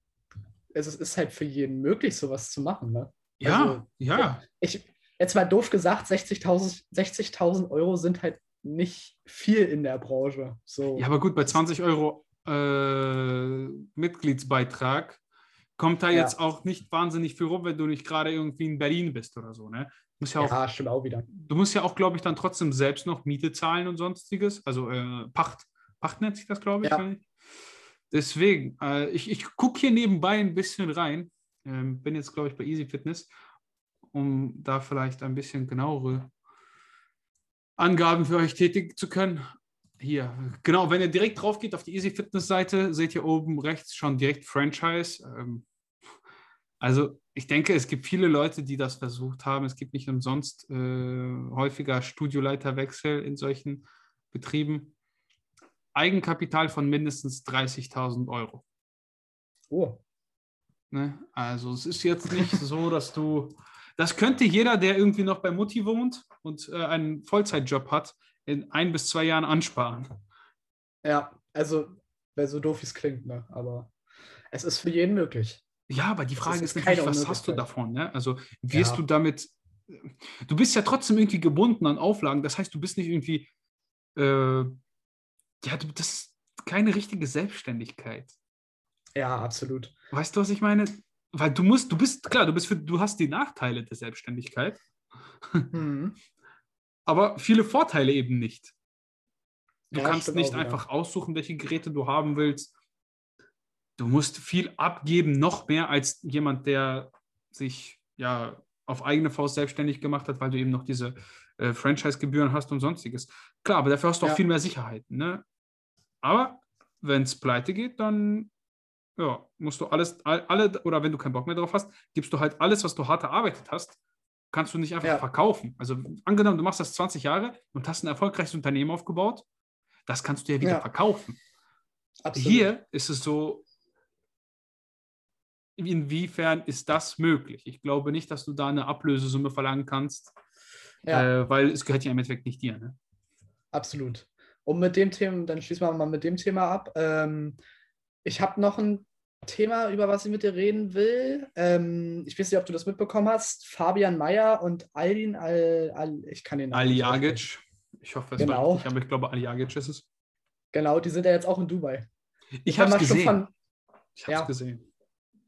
Also es ist halt für jeden möglich, sowas zu machen. Ne? Ja, also, ja. Ich, jetzt mal doof gesagt, 60.000 60 Euro sind halt nicht viel in der Branche. So. Ja, aber gut, bei 20 Euro äh, Mitgliedsbeitrag kommt da ja. jetzt auch nicht wahnsinnig viel rum, wenn du nicht gerade irgendwie in Berlin bist oder so. Ne? Muss ja, auch, ja, stimmt auch wieder. Du musst ja auch, glaube ich, dann trotzdem selbst noch Miete zahlen und sonstiges. Also äh, Pacht. Pacht nennt sich das, glaube ich. Ja. Deswegen, äh, ich, ich gucke hier nebenbei ein bisschen rein. Ähm, bin jetzt, glaube ich, bei Easy Fitness um da vielleicht ein bisschen genauere Angaben für euch tätigen zu können. Hier, genau, wenn ihr direkt drauf geht auf die Easy Fitness Seite, seht ihr oben rechts schon direkt Franchise. Ähm, also ich denke, es gibt viele Leute, die das versucht haben. Es gibt nicht umsonst äh, häufiger Studioleiterwechsel in solchen Betrieben. Eigenkapital von mindestens 30.000 Euro. Oh. Ne? Also es ist jetzt nicht so, dass du das könnte jeder, der irgendwie noch bei Mutti wohnt und äh, einen Vollzeitjob hat, in ein bis zwei Jahren ansparen. Ja, also, weil so doof es klingt, ne? aber es ist für jeden möglich. Ja, aber die Frage ist, ist natürlich, was hast du davon? Ne? Also wirst ja. du damit, du bist ja trotzdem irgendwie gebunden an Auflagen, das heißt, du bist nicht irgendwie, äh, ja, du, das ist keine richtige Selbstständigkeit. Ja, absolut. Weißt du, was ich meine? Weil du musst, du bist, klar, du bist für, du hast die Nachteile der Selbstständigkeit, mhm. aber viele Vorteile eben nicht. Du ja, kannst nicht auch, einfach ja. aussuchen, welche Geräte du haben willst. Du musst viel abgeben, noch mehr als jemand, der sich ja auf eigene Faust selbstständig gemacht hat, weil du eben noch diese äh, Franchise-Gebühren hast und sonstiges. Klar, aber dafür hast du auch ja. viel mehr Sicherheiten. Ne? Aber wenn es pleite geht, dann ja, musst du alles, alle, oder wenn du keinen Bock mehr drauf hast, gibst du halt alles, was du hart erarbeitet hast, kannst du nicht einfach ja. verkaufen. Also angenommen, du machst das 20 Jahre und hast ein erfolgreiches Unternehmen aufgebaut, das kannst du ja wieder ja. verkaufen. Absolut. Hier ist es so, inwiefern ist das möglich? Ich glaube nicht, dass du da eine Ablösesumme verlangen kannst, ja. äh, weil es gehört ja im Endeffekt nicht dir. Ne? Absolut. Und mit dem Thema, dann schließen wir mal mit dem Thema ab. Ähm, ich habe noch ein Thema, über was ich mit dir reden will. Ähm, ich weiß nicht, ob du das mitbekommen hast. Fabian Mayer und Aldin Al, Al ich kann den Namen Aliagic. Ich hoffe, es genau. war richtig, aber ich glaube, Aliagic ist es. Genau, die sind ja jetzt auch in Dubai. Ich, ich habe es gesehen. Von, ich habe es ja. gesehen.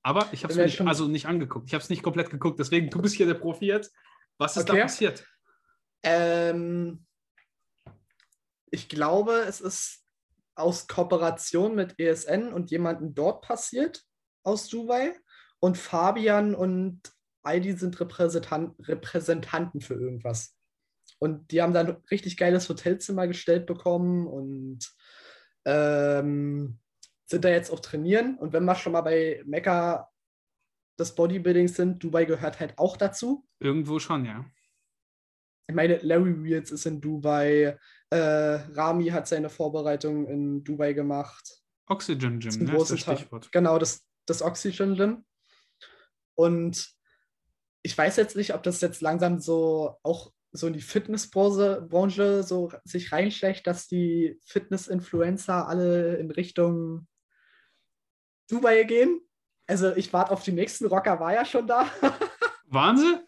Aber ich habe es nicht, also nicht angeguckt. Ich habe es nicht komplett geguckt. Deswegen, du bist hier der Profi jetzt. Was ist okay. da passiert? Ähm, ich glaube, es ist aus Kooperation mit ESN und jemandem dort passiert aus Dubai. Und Fabian und all die sind Repräsentan Repräsentanten für irgendwas. Und die haben dann ein richtig geiles Hotelzimmer gestellt bekommen und ähm, sind da jetzt auch trainieren. Und wenn wir schon mal bei Mecca des Bodybuildings sind, Dubai gehört halt auch dazu. Irgendwo schon, ja. Ich meine, Larry Wheels ist in Dubai, äh, Rami hat seine Vorbereitung in Dubai gemacht. Oxygen Das Gym, ein ne, ist das. Stichwort. Genau, das, das Oxygen Gym. Und ich weiß jetzt nicht, ob das jetzt langsam so auch so in die Fitnessbranche Branche so sich reinschlägt, dass die Fitness-Influencer alle in Richtung Dubai gehen. Also ich warte auf die nächsten. Rocker war ja schon da. Waren sie?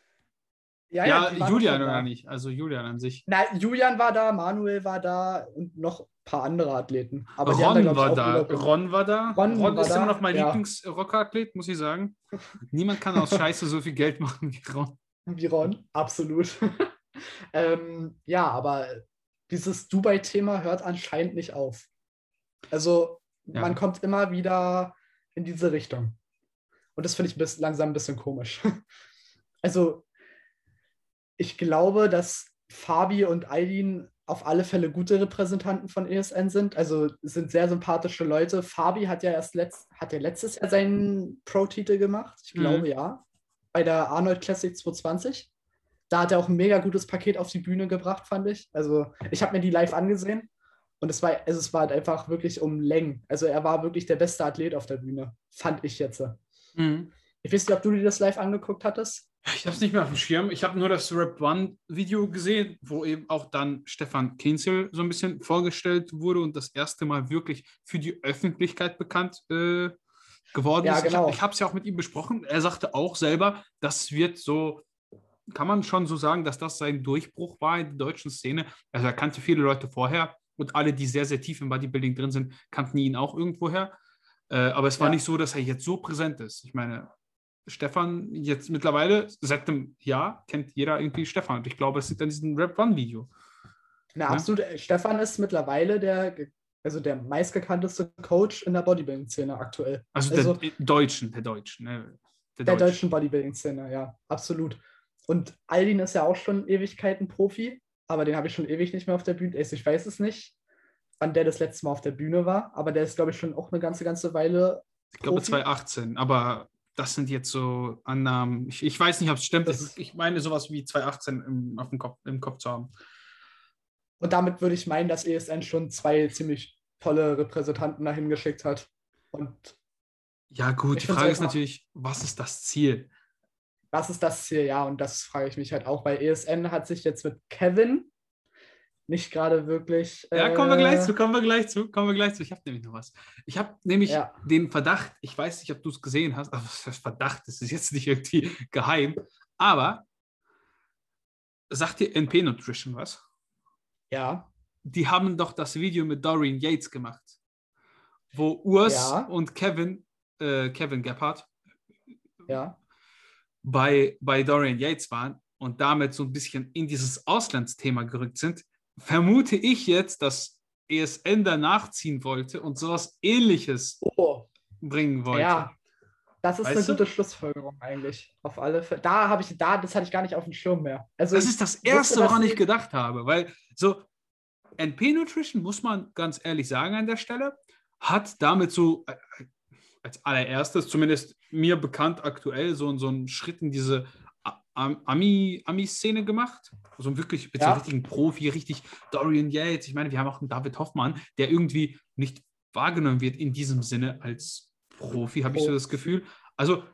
Ja, die waren Julian oder da. nicht? Also Julian an sich. Na, Julian war da, Manuel war da und noch ein paar andere Athleten. Aber Ron ich, war da. Ron war da. Ron Ron, war ist da, immer noch mein ja. Lieblings-Rockerathlet, muss ich sagen. Niemand kann aus Scheiße so viel Geld machen wie Ron. Wie Ron, absolut. ähm, ja, aber dieses Dubai-Thema hört anscheinend nicht auf. Also Ja. man kommt immer wieder in diese Richtung. Und das finde ich bis, langsam ein bisschen komisch. also ich glaube, dass Fabi und Aydin auf alle Fälle gute Repräsentanten von ESN sind. Also sind sehr sympathische Leute. Fabi hat ja erst letzt, hat ja letztes Jahr seinen Pro-Titel gemacht. Ich Mhm. glaube ja. Bei der Arnold Classic 220. Da hat er auch ein mega gutes Paket auf die Bühne gebracht, fand ich. Also ich habe mir die live angesehen und es war, also es war halt einfach wirklich um Längen. Also er war wirklich der beste Athlet auf der Bühne, fand ich jetzt. Mhm. Ich weiß nicht, ob du dir das live angeguckt hattest. Ich habe es nicht mehr auf dem Schirm. Ich habe nur das Rap One Video gesehen, wo eben auch dann Stefan Kinzel so ein bisschen vorgestellt wurde und das erste Mal wirklich für die Öffentlichkeit bekannt äh, geworden Ja, ist. genau. Ich habe es ja auch mit ihm besprochen. Er sagte auch selber, das wird so, kann man schon so sagen, dass das sein Durchbruch war in der deutschen Szene. Also er kannte viele Leute vorher und alle, die sehr, sehr tief im Bodybuilding drin sind, kannten ihn auch irgendwoher. Äh, aber es war Ja. nicht so, dass er jetzt so präsent ist. Ich meine, Stefan jetzt mittlerweile, seit einem Jahr, kennt jeder irgendwie Stefan. Und ich glaube, es sieht an diesem Rap One-Video. Na, Ja. absolut. Stefan ist mittlerweile der, also der meistgekannteste Coach in der Bodybuilding-Szene aktuell. Also, Also- der Deutschen, der Deutschen. Ne? Der Deutsche. deutschen Bodybuilding-Szene, ja, absolut. Und Aldin ist ja auch schon Ewigkeiten Profi, aber den habe ich schon ewig nicht mehr auf der Bühne. Also ich weiß es nicht, wann der das letzte Mal auf der Bühne war, aber der ist, glaube ich, schon auch eine ganze, ganze Weile. Ich glaube Profi. 2018, aber das sind jetzt so Annahmen. Ich, ich weiß nicht, ob es stimmt. Das- ich, meine, sowas wie 2018 im, auf dem Kopf, im Kopf zu haben. Und damit würde ich meinen, dass ESN schon zwei ziemlich tolle Repräsentanten dahin geschickt hat. Und Ja, gut, die Frage ist einfach- natürlich, was ist das Ziel? das ist das Ziel, ja, und das frage ich mich halt auch, weil ESN hat sich jetzt mit Kevin nicht gerade wirklich. Ja, kommen wir gleich äh, zu, kommen wir gleich zu, kommen wir gleich zu. Ich habe nämlich noch was. Ich habe nämlich Ja. den Verdacht, ich weiß nicht, ob du es gesehen hast, aber das Verdacht, das ist jetzt nicht irgendwie geheim, aber sagt dir NP Nutrition was? Ja, Die haben doch das Video mit Dorian Yates gemacht, wo Urs Ja. und Kevin, äh, Kevin Gebhardt, ja. bei, bei Dorian Yates waren und damit so ein bisschen in dieses Auslandsthema gerückt sind, vermute ich jetzt, dass ESN danach ziehen wollte und sowas ähnliches Oh, bringen wollte. ja. Das ist Weißt eine du? gute Schlussfolgerung eigentlich. Auf alle Fälle. Da habe ich, da, das hatte ich gar nicht auf dem Schirm mehr. Also Das ist das wusste, Erste, dass woran ich gedacht habe, weil so NP Nutrition, muss man ganz ehrlich sagen an der Stelle, hat damit so äh, als allererstes, zumindest mir bekannt aktuell, so, so einen Schritt in diese Ami- Ami-Szene gemacht. So wirklich mit so Ja. einem richtigen Profi, richtig Dorian Yates. Ich meine, wir haben auch einen David Hoffmann, der irgendwie nicht wahrgenommen wird in diesem Sinne als Profi, habe ich so das Gefühl. Also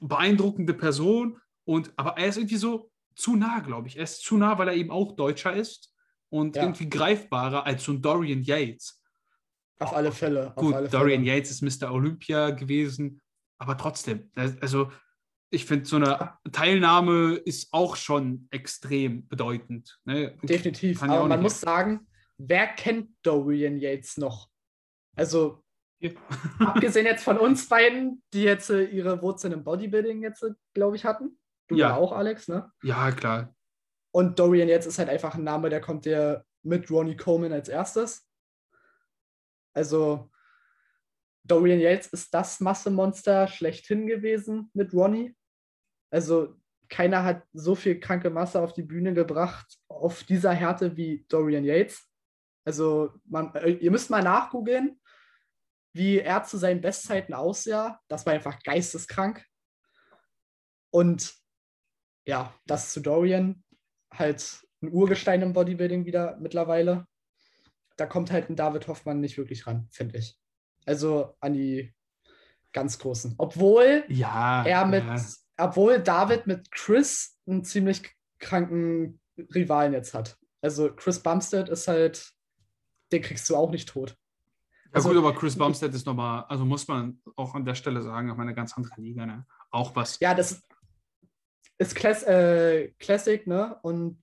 beeindruckende Person und aber er ist irgendwie so zu nah, glaube ich. Er ist zu nah, weil er eben auch Deutscher ist und Ja. irgendwie greifbarer als so ein Dorian Yates. Auf alle Fälle. Auf Gut, alle Dorian Fälle. Yates ist Mr. Olympia gewesen, aber trotzdem, also ich finde, so eine Teilnahme ist auch schon extrem bedeutend. Ne? Definitiv. Ja Aber man muss sagen, wer kennt Dorian Yates noch? Also, Hier. abgesehen jetzt von uns beiden, die jetzt äh, ihre Wurzeln im Bodybuilding jetzt, glaube ich, hatten. Du Ja. ja auch, Alex, ne? Ja, klar. Und Dorian Yates ist halt einfach ein Name, der kommt dir mit Ronnie Coleman als erstes. Also, Dorian Yates ist das Massemonster schlechthin gewesen mit Ronnie. Also keiner hat so viel kranke Masse auf die Bühne gebracht, auf dieser Härte wie Dorian Yates. Also man, äh, ihr müsst mal nachgoogeln, wie er zu seinen Bestzeiten aussah. Das war einfach geisteskrank. Und ja, das zu Dorian, halt ein Urgestein im Bodybuilding wieder mittlerweile. Da kommt halt ein David Hoffmann nicht wirklich ran, finde ich. Also an die ganz Großen. Obwohl ja, er mit, ja. Obwohl David mit Chris einen ziemlich kranken Rivalen jetzt hat. Also Chris Bumstead ist halt, den kriegst du auch nicht tot. Ja Also- gut, aber Chris Bumstead ist nochmal, also muss man auch an der Stelle sagen, auf eine ganz andere Liga. Ne? Auch was. Ja, das ist Class äh, Classic, ne? Und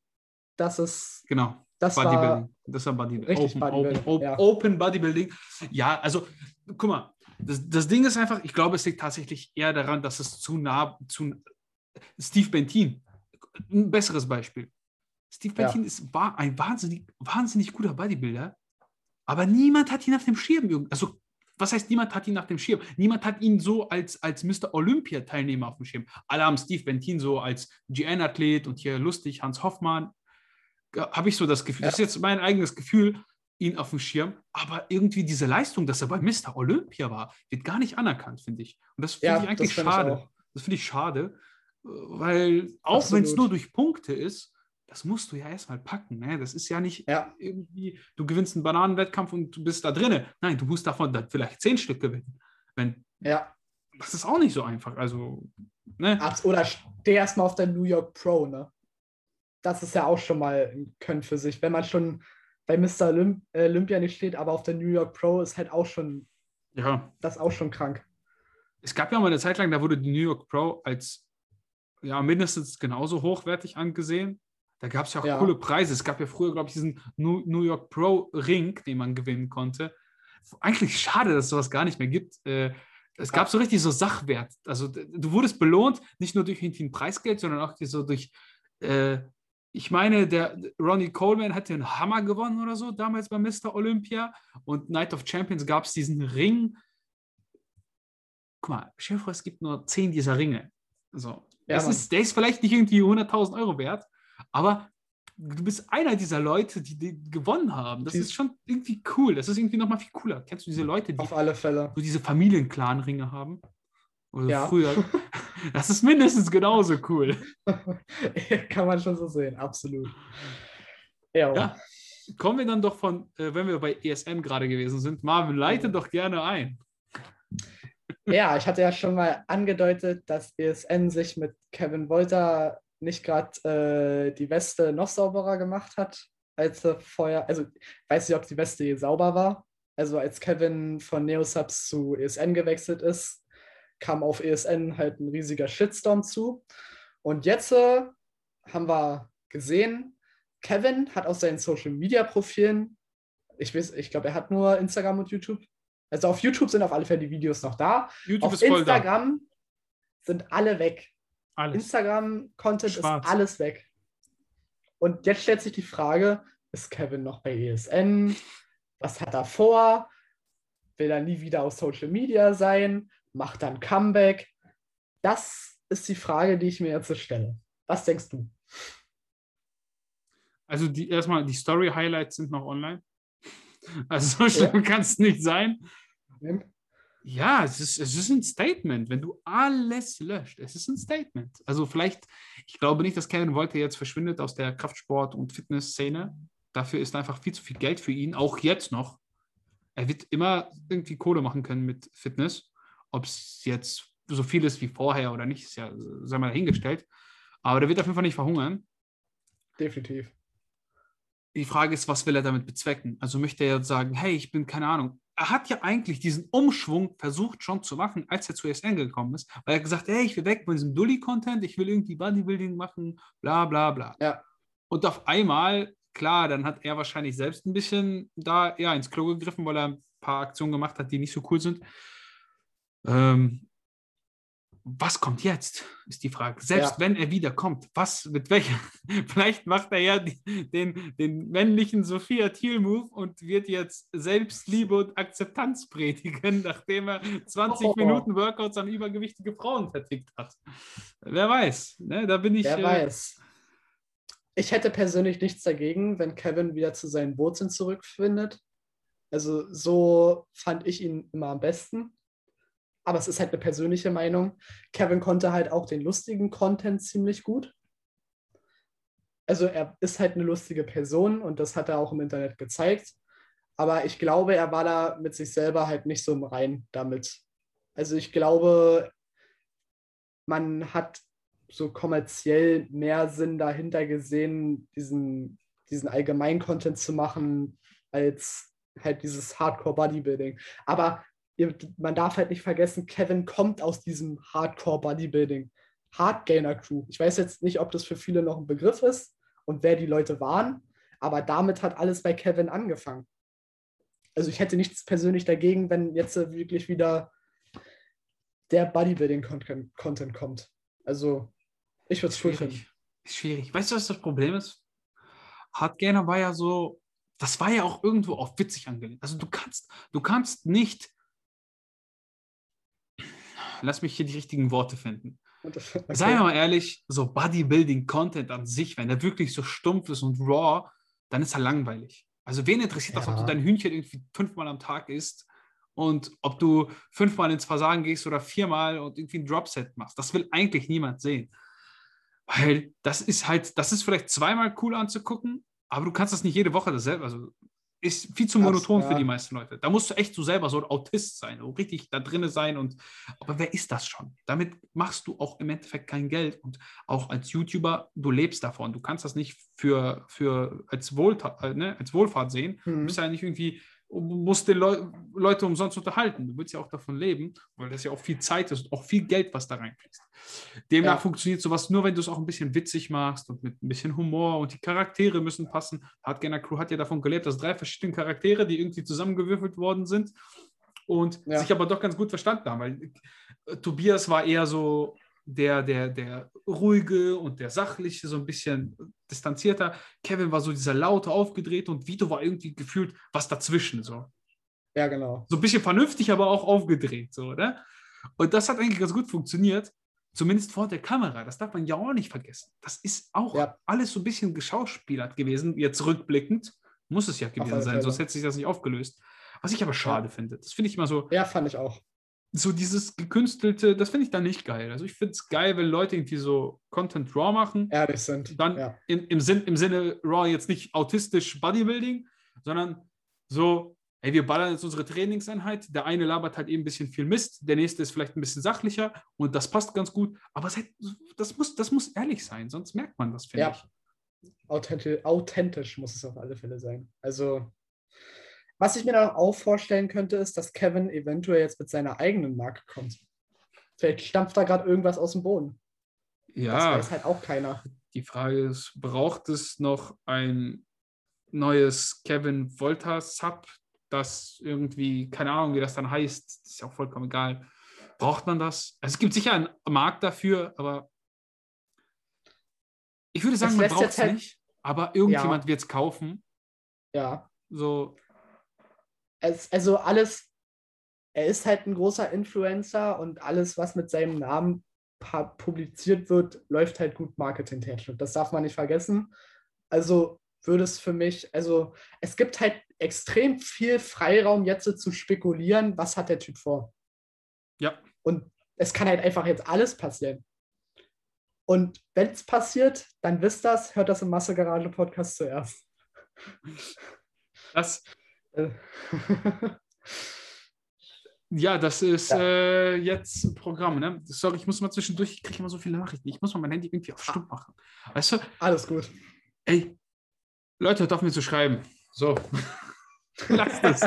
das ist, Genau. das Bodybuilding. war Das ist ja Bodybuilding. Richtig Open, Bodybuilding, Open, Open, ja. Open Bodybuilding. Ja, also, guck mal, das, das Ding ist einfach, ich glaube, es liegt tatsächlich eher daran, dass es zu nah, zu Steve Bentin, ein besseres Beispiel. Steve Ja. Bentin ist, war ein wahnsinnig, wahnsinnig guter Bodybuilder, aber niemand hat ihn auf dem Schirm. Also, was heißt, niemand hat ihn nach dem Schirm? Niemand hat ihn so als, als Mr. Olympia-Teilnehmer auf dem Schirm. Alle haben Steve Bentin so als GN-Athlet und hier lustig, Hans Hoffmann. Habe ich so das Gefühl, Ja. das ist jetzt mein eigenes Gefühl, ihn auf dem Schirm. Aber irgendwie diese Leistung, dass er bei Mr. Olympia war, wird gar nicht anerkannt, finde ich. Und das finde Ja, ich das eigentlich finde ich schade. auch. das finde ich schade, weil auch wenn es nur durch Punkte ist, das musst du ja erstmal packen. Ne? Das ist ja nicht Ja. irgendwie, du gewinnst einen Bananenwettkampf und du bist da drinne. Nein, du musst davon dann vielleicht zehn Stück gewinnen. Wenn, ja. das ist auch nicht so einfach. Also, ne? Oder steh erstmal auf der New York Pro, ne? Das ist ja auch schon mal ein Können für sich. Wenn man schon bei Mr. Olymp äh, Olympia nicht steht, aber auf der New York Pro ist halt auch schon, Ja. das ist auch schon krank. Es gab ja mal eine Zeit lang, da wurde die New York Pro als ja, mindestens genauso hochwertig angesehen. Da gab es ja auch Ja. coole Preise. Es gab ja früher, glaube ich, diesen New, York Pro Ring, den man gewinnen konnte. Eigentlich schade, dass es sowas gar nicht mehr gibt. Äh, es gab so richtig so Sachwert. Also du wurdest belohnt, nicht nur durch ein Preisgeld, sondern auch so durch, äh, ich meine, der Ronnie Coleman hat den Hammer gewonnen oder so, damals bei Mr. Olympia. Und Night of Champions gab es diesen Ring. Guck mal, stell dir vor, es gibt nur zehn dieser Ringe. So. Ja, das ist, der ist vielleicht nicht irgendwie 100.000 Euro wert, aber du bist einer dieser Leute, die, die gewonnen haben. Das Die- ist schon irgendwie cool. Das ist irgendwie nochmal viel cooler. Kennst du diese Leute, die Auf alle Fälle. so diese Familienclan-Ringe haben? Oder Ja. früher. Das ist mindestens genauso cool. Kann man schon so sehen, absolut. Ja, Ja. Kommen wir dann doch von, äh, wenn wir bei ESN gerade gewesen sind, Marvin, leite doch gerne ein. Ja, ich hatte ja schon mal angedeutet, dass ESN sich mit Kevin Wolter nicht gerade äh, die Weste noch sauberer gemacht hat, als er vorher, also ich weiß nicht, ob die Weste je sauber war. Also als Kevin von Neosubs zu ESN gewechselt ist, kam auf ESN halt ein riesiger Shitstorm zu. Und jetzt äh, haben wir gesehen, Kevin hat aus seinen Social Media Profilen, ich weiß, ich glaube, er hat nur Instagram und YouTube. Also auf YouTube sind auf alle Fälle die Videos noch da. YouTube Auf ist voll da. Instagram sind alle weg. Instagram-Content ist alles weg. Und jetzt stellt sich die Frage, ist Kevin noch bei ESN? Was hat er vor? Will er nie wieder auf Social Media sein? Macht ein Comeback? Das ist die Frage, die ich mir jetzt stelle. Was denkst du? Also die, erstmal, die Story-Highlights sind noch online. Also so schlimm kann es nicht sein. Ja, es ist, es ist ein Statement, wenn du alles löscht. Es ist ein Statement. Also vielleicht, ich glaube nicht, dass Kevin Wolter jetzt verschwindet aus der Kraftsport- und Fitnessszene. Dafür ist einfach viel zu viel Geld für ihn, auch jetzt noch. Er wird immer irgendwie Kohle machen können mit Fitness. Ob es jetzt so viel ist wie vorher oder nicht, ist ja, sei mal dahingestellt. Aber der wird auf jeden Fall nicht verhungern. Definitiv. Die Frage ist, was will er damit bezwecken? Also möchte er jetzt sagen, hey, ich bin keine Ahnung. Er hat ja eigentlich diesen Umschwung versucht schon zu machen, als er zu SN gekommen ist, weil er hat gesagt, hey, ich will weg von diesem Dully-Content, ich will irgendwie Bodybuilding machen, bla bla bla. Ja. Und auf einmal, klar, dann hat er wahrscheinlich selbst ein bisschen da ja, ins Klo gegriffen, weil er ein paar Aktionen gemacht hat, die nicht so cool sind. Ähm, was kommt jetzt, ist die Frage. Selbst Ja. wenn er wiederkommt, was, mit welcher? Vielleicht macht er ja die, den, den männlichen Sophia Thiel-Move und wird jetzt Selbstliebe und Akzeptanz predigen, nachdem er 20 Oh. Minuten Workouts an übergewichtige Frauen vertickt hat. Wer weiß, ne? da bin ich. Wer äh, weiß. Ich hätte persönlich nichts dagegen, wenn Kevin wieder zu seinen Wurzeln zurückfindet. Also so fand ich ihn immer am besten. Aber es ist halt eine persönliche Meinung. Kevin konnte halt auch den lustigen Content ziemlich gut. Also er ist halt eine lustige Person und das hat er auch im Internet gezeigt. Aber ich glaube, er war da mit sich selber halt nicht so im Rein damit. Also ich glaube, man hat so kommerziell mehr Sinn dahinter gesehen, diesen, diesen Allgemein-Content zu machen, als halt dieses Hardcore-Bodybuilding. Aber man darf halt nicht vergessen, Kevin kommt aus diesem Hardcore-Bodybuilding. Hardgainer-Crew. Ich weiß jetzt nicht, ob das für viele noch ein Begriff ist und wer die Leute waren, aber damit hat alles bei Kevin angefangen. Also ich hätte nichts persönlich dagegen, wenn jetzt wirklich wieder der Bodybuilding-Content Content kommt. Also ich würde es cool finden. Schwierig. Weißt du, was das Problem ist? Hardgainer war ja so, das war ja auch irgendwo auf witzig angelegt. Also du kannst, du kannst nicht, lass mich hier die richtigen Worte finden. Okay. Seien wir mal ehrlich, so Bodybuilding-Content an sich, wenn der wirklich so stumpf ist und raw, dann ist er langweilig. Also wen interessiert das, ob du Ja. dein Hühnchen irgendwie fünfmal am Tag isst und ob du fünfmal ins Versagen gehst oder viermal und irgendwie ein Dropset machst? Das will eigentlich niemand sehen. Weil das ist halt, das ist vielleicht zweimal cool anzugucken, aber du kannst das nicht jede Woche dasselbe. Also ist viel zu monoton für ja. die meisten Leute. Da musst du echt so selber so ein Autist sein, so richtig da drinne sein und aber wer ist das schon? Damit machst du auch im Endeffekt kein Geld und auch als YouTuber, du lebst davon. Du kannst das nicht für, für als, Wohlta äh, ne, als Wohlfahrt sehen. Du Mhm. bist ja nicht irgendwie, du musst die Leu Leute umsonst unterhalten. Du willst ja auch davon leben, weil das ja auch viel Zeit ist und auch viel Geld, was da reinfließt. Demnach Ja. funktioniert sowas nur, wenn du es auch ein bisschen witzig machst und mit ein bisschen Humor und die Charaktere müssen passen. Hardgainer Crew hat ja davon gelebt, dass drei verschiedene Charaktere, die irgendwie zusammengewürfelt worden sind und Ja. sich aber doch ganz gut verstanden haben, weil äh, Tobias war eher so der, der, der ruhige und der sachliche, so ein bisschen distanzierter. Kevin war so dieser laute, aufgedrehte und Vito war irgendwie gefühlt was dazwischen. So Ja, genau. so ein bisschen vernünftig, aber auch aufgedreht, so, ne? Und das hat eigentlich ganz gut funktioniert, zumindest vor der Kamera. Das darf man ja auch nicht vergessen. Das ist auch Ja. alles so ein bisschen geschauspielert gewesen, jetzt rückblickend. Muss es ja gewesen sein, Fälle. sonst hätte sich das nicht aufgelöst. Was ich aber schade finde. Das finde ich immer so, Ja, fand ich auch. So dieses gekünstelte, das finde ich dann nicht geil. Also ich finde es geil, wenn Leute irgendwie so Content Raw machen. Ehrlich sind. Dann ja. im, im, Sinn, im Sinne Raw jetzt nicht autistisch Bodybuilding, sondern so, hey, wir ballern jetzt unsere Trainingseinheit. Der eine labert halt eben ein bisschen viel Mist, der nächste ist vielleicht ein bisschen sachlicher und das passt ganz gut. Aber hat, das, muss, das muss ehrlich sein, sonst merkt man das, finde Ja. ich. Authentisch, authentisch muss es auf alle Fälle sein. Also, was ich mir dann auch vorstellen könnte, ist, dass Kevin eventuell jetzt mit seiner eigenen Marke kommt. Vielleicht stampft da gerade irgendwas aus dem Boden. Das Ja, weiß halt auch keiner. die Frage ist, braucht es noch ein neues Kevin Volta Sub, das irgendwie, keine Ahnung, wie das dann heißt, ist ja auch vollkommen egal. Braucht man das? Also es gibt sicher einen Markt dafür, aber ich würde sagen, man braucht es halt- nicht, aber irgendjemand wird es kaufen. Ja. So, Es, also alles, er ist halt ein großer Influencer und alles, was mit seinem Namen publiziert wird, läuft halt gut marketingtechnisch. Das darf man nicht vergessen. Also würde es für mich, also es gibt halt extrem viel Freiraum jetzt zu spekulieren, was hat der Typ vor. ja, Und es kann halt einfach jetzt alles passieren. Und wenn es passiert, dann wisst das, hört das im Masse Garage Podcast zuerst. das, ja, das ist Ja. äh, jetzt ein Programm. Ne? Sorry, ich muss mal zwischendurch, ich kriege immer so viele Nachrichten. Ich muss mal mein Handy irgendwie auf Stumm machen. Weißt du, Alles gut. Ey, Leute, hört auf mir zu schreiben. So. Lass das.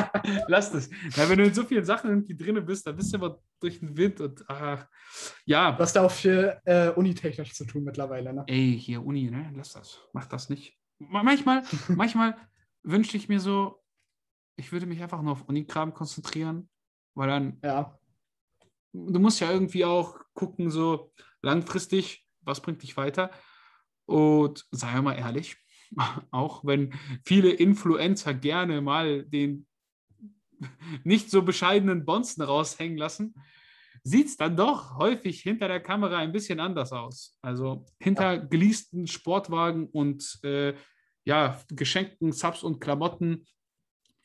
Lass das. Na, wenn du in so vielen Sachen irgendwie drin bist, dann bist du immer durch den Wind und ach, ja. Du hast ja auch viel äh, unitechnisch zu tun mittlerweile. Ne? Ey, hier Uni, ne? Lass das. Mach das nicht. Ma- Manchmal, manchmal wünschte ich mir so, ich würde mich einfach nur auf Unikram konzentrieren, weil dann Ja. du musst ja irgendwie auch gucken, so langfristig, was bringt dich weiter? Und sei mal ehrlich, auch wenn viele Influencer gerne mal den nicht so bescheidenen Bonzen raushängen lassen, sieht es dann doch häufig hinter der Kamera ein bisschen anders aus. Also hinter ja. geleasten Sportwagen und äh, ja, geschenkten Subs und Klamotten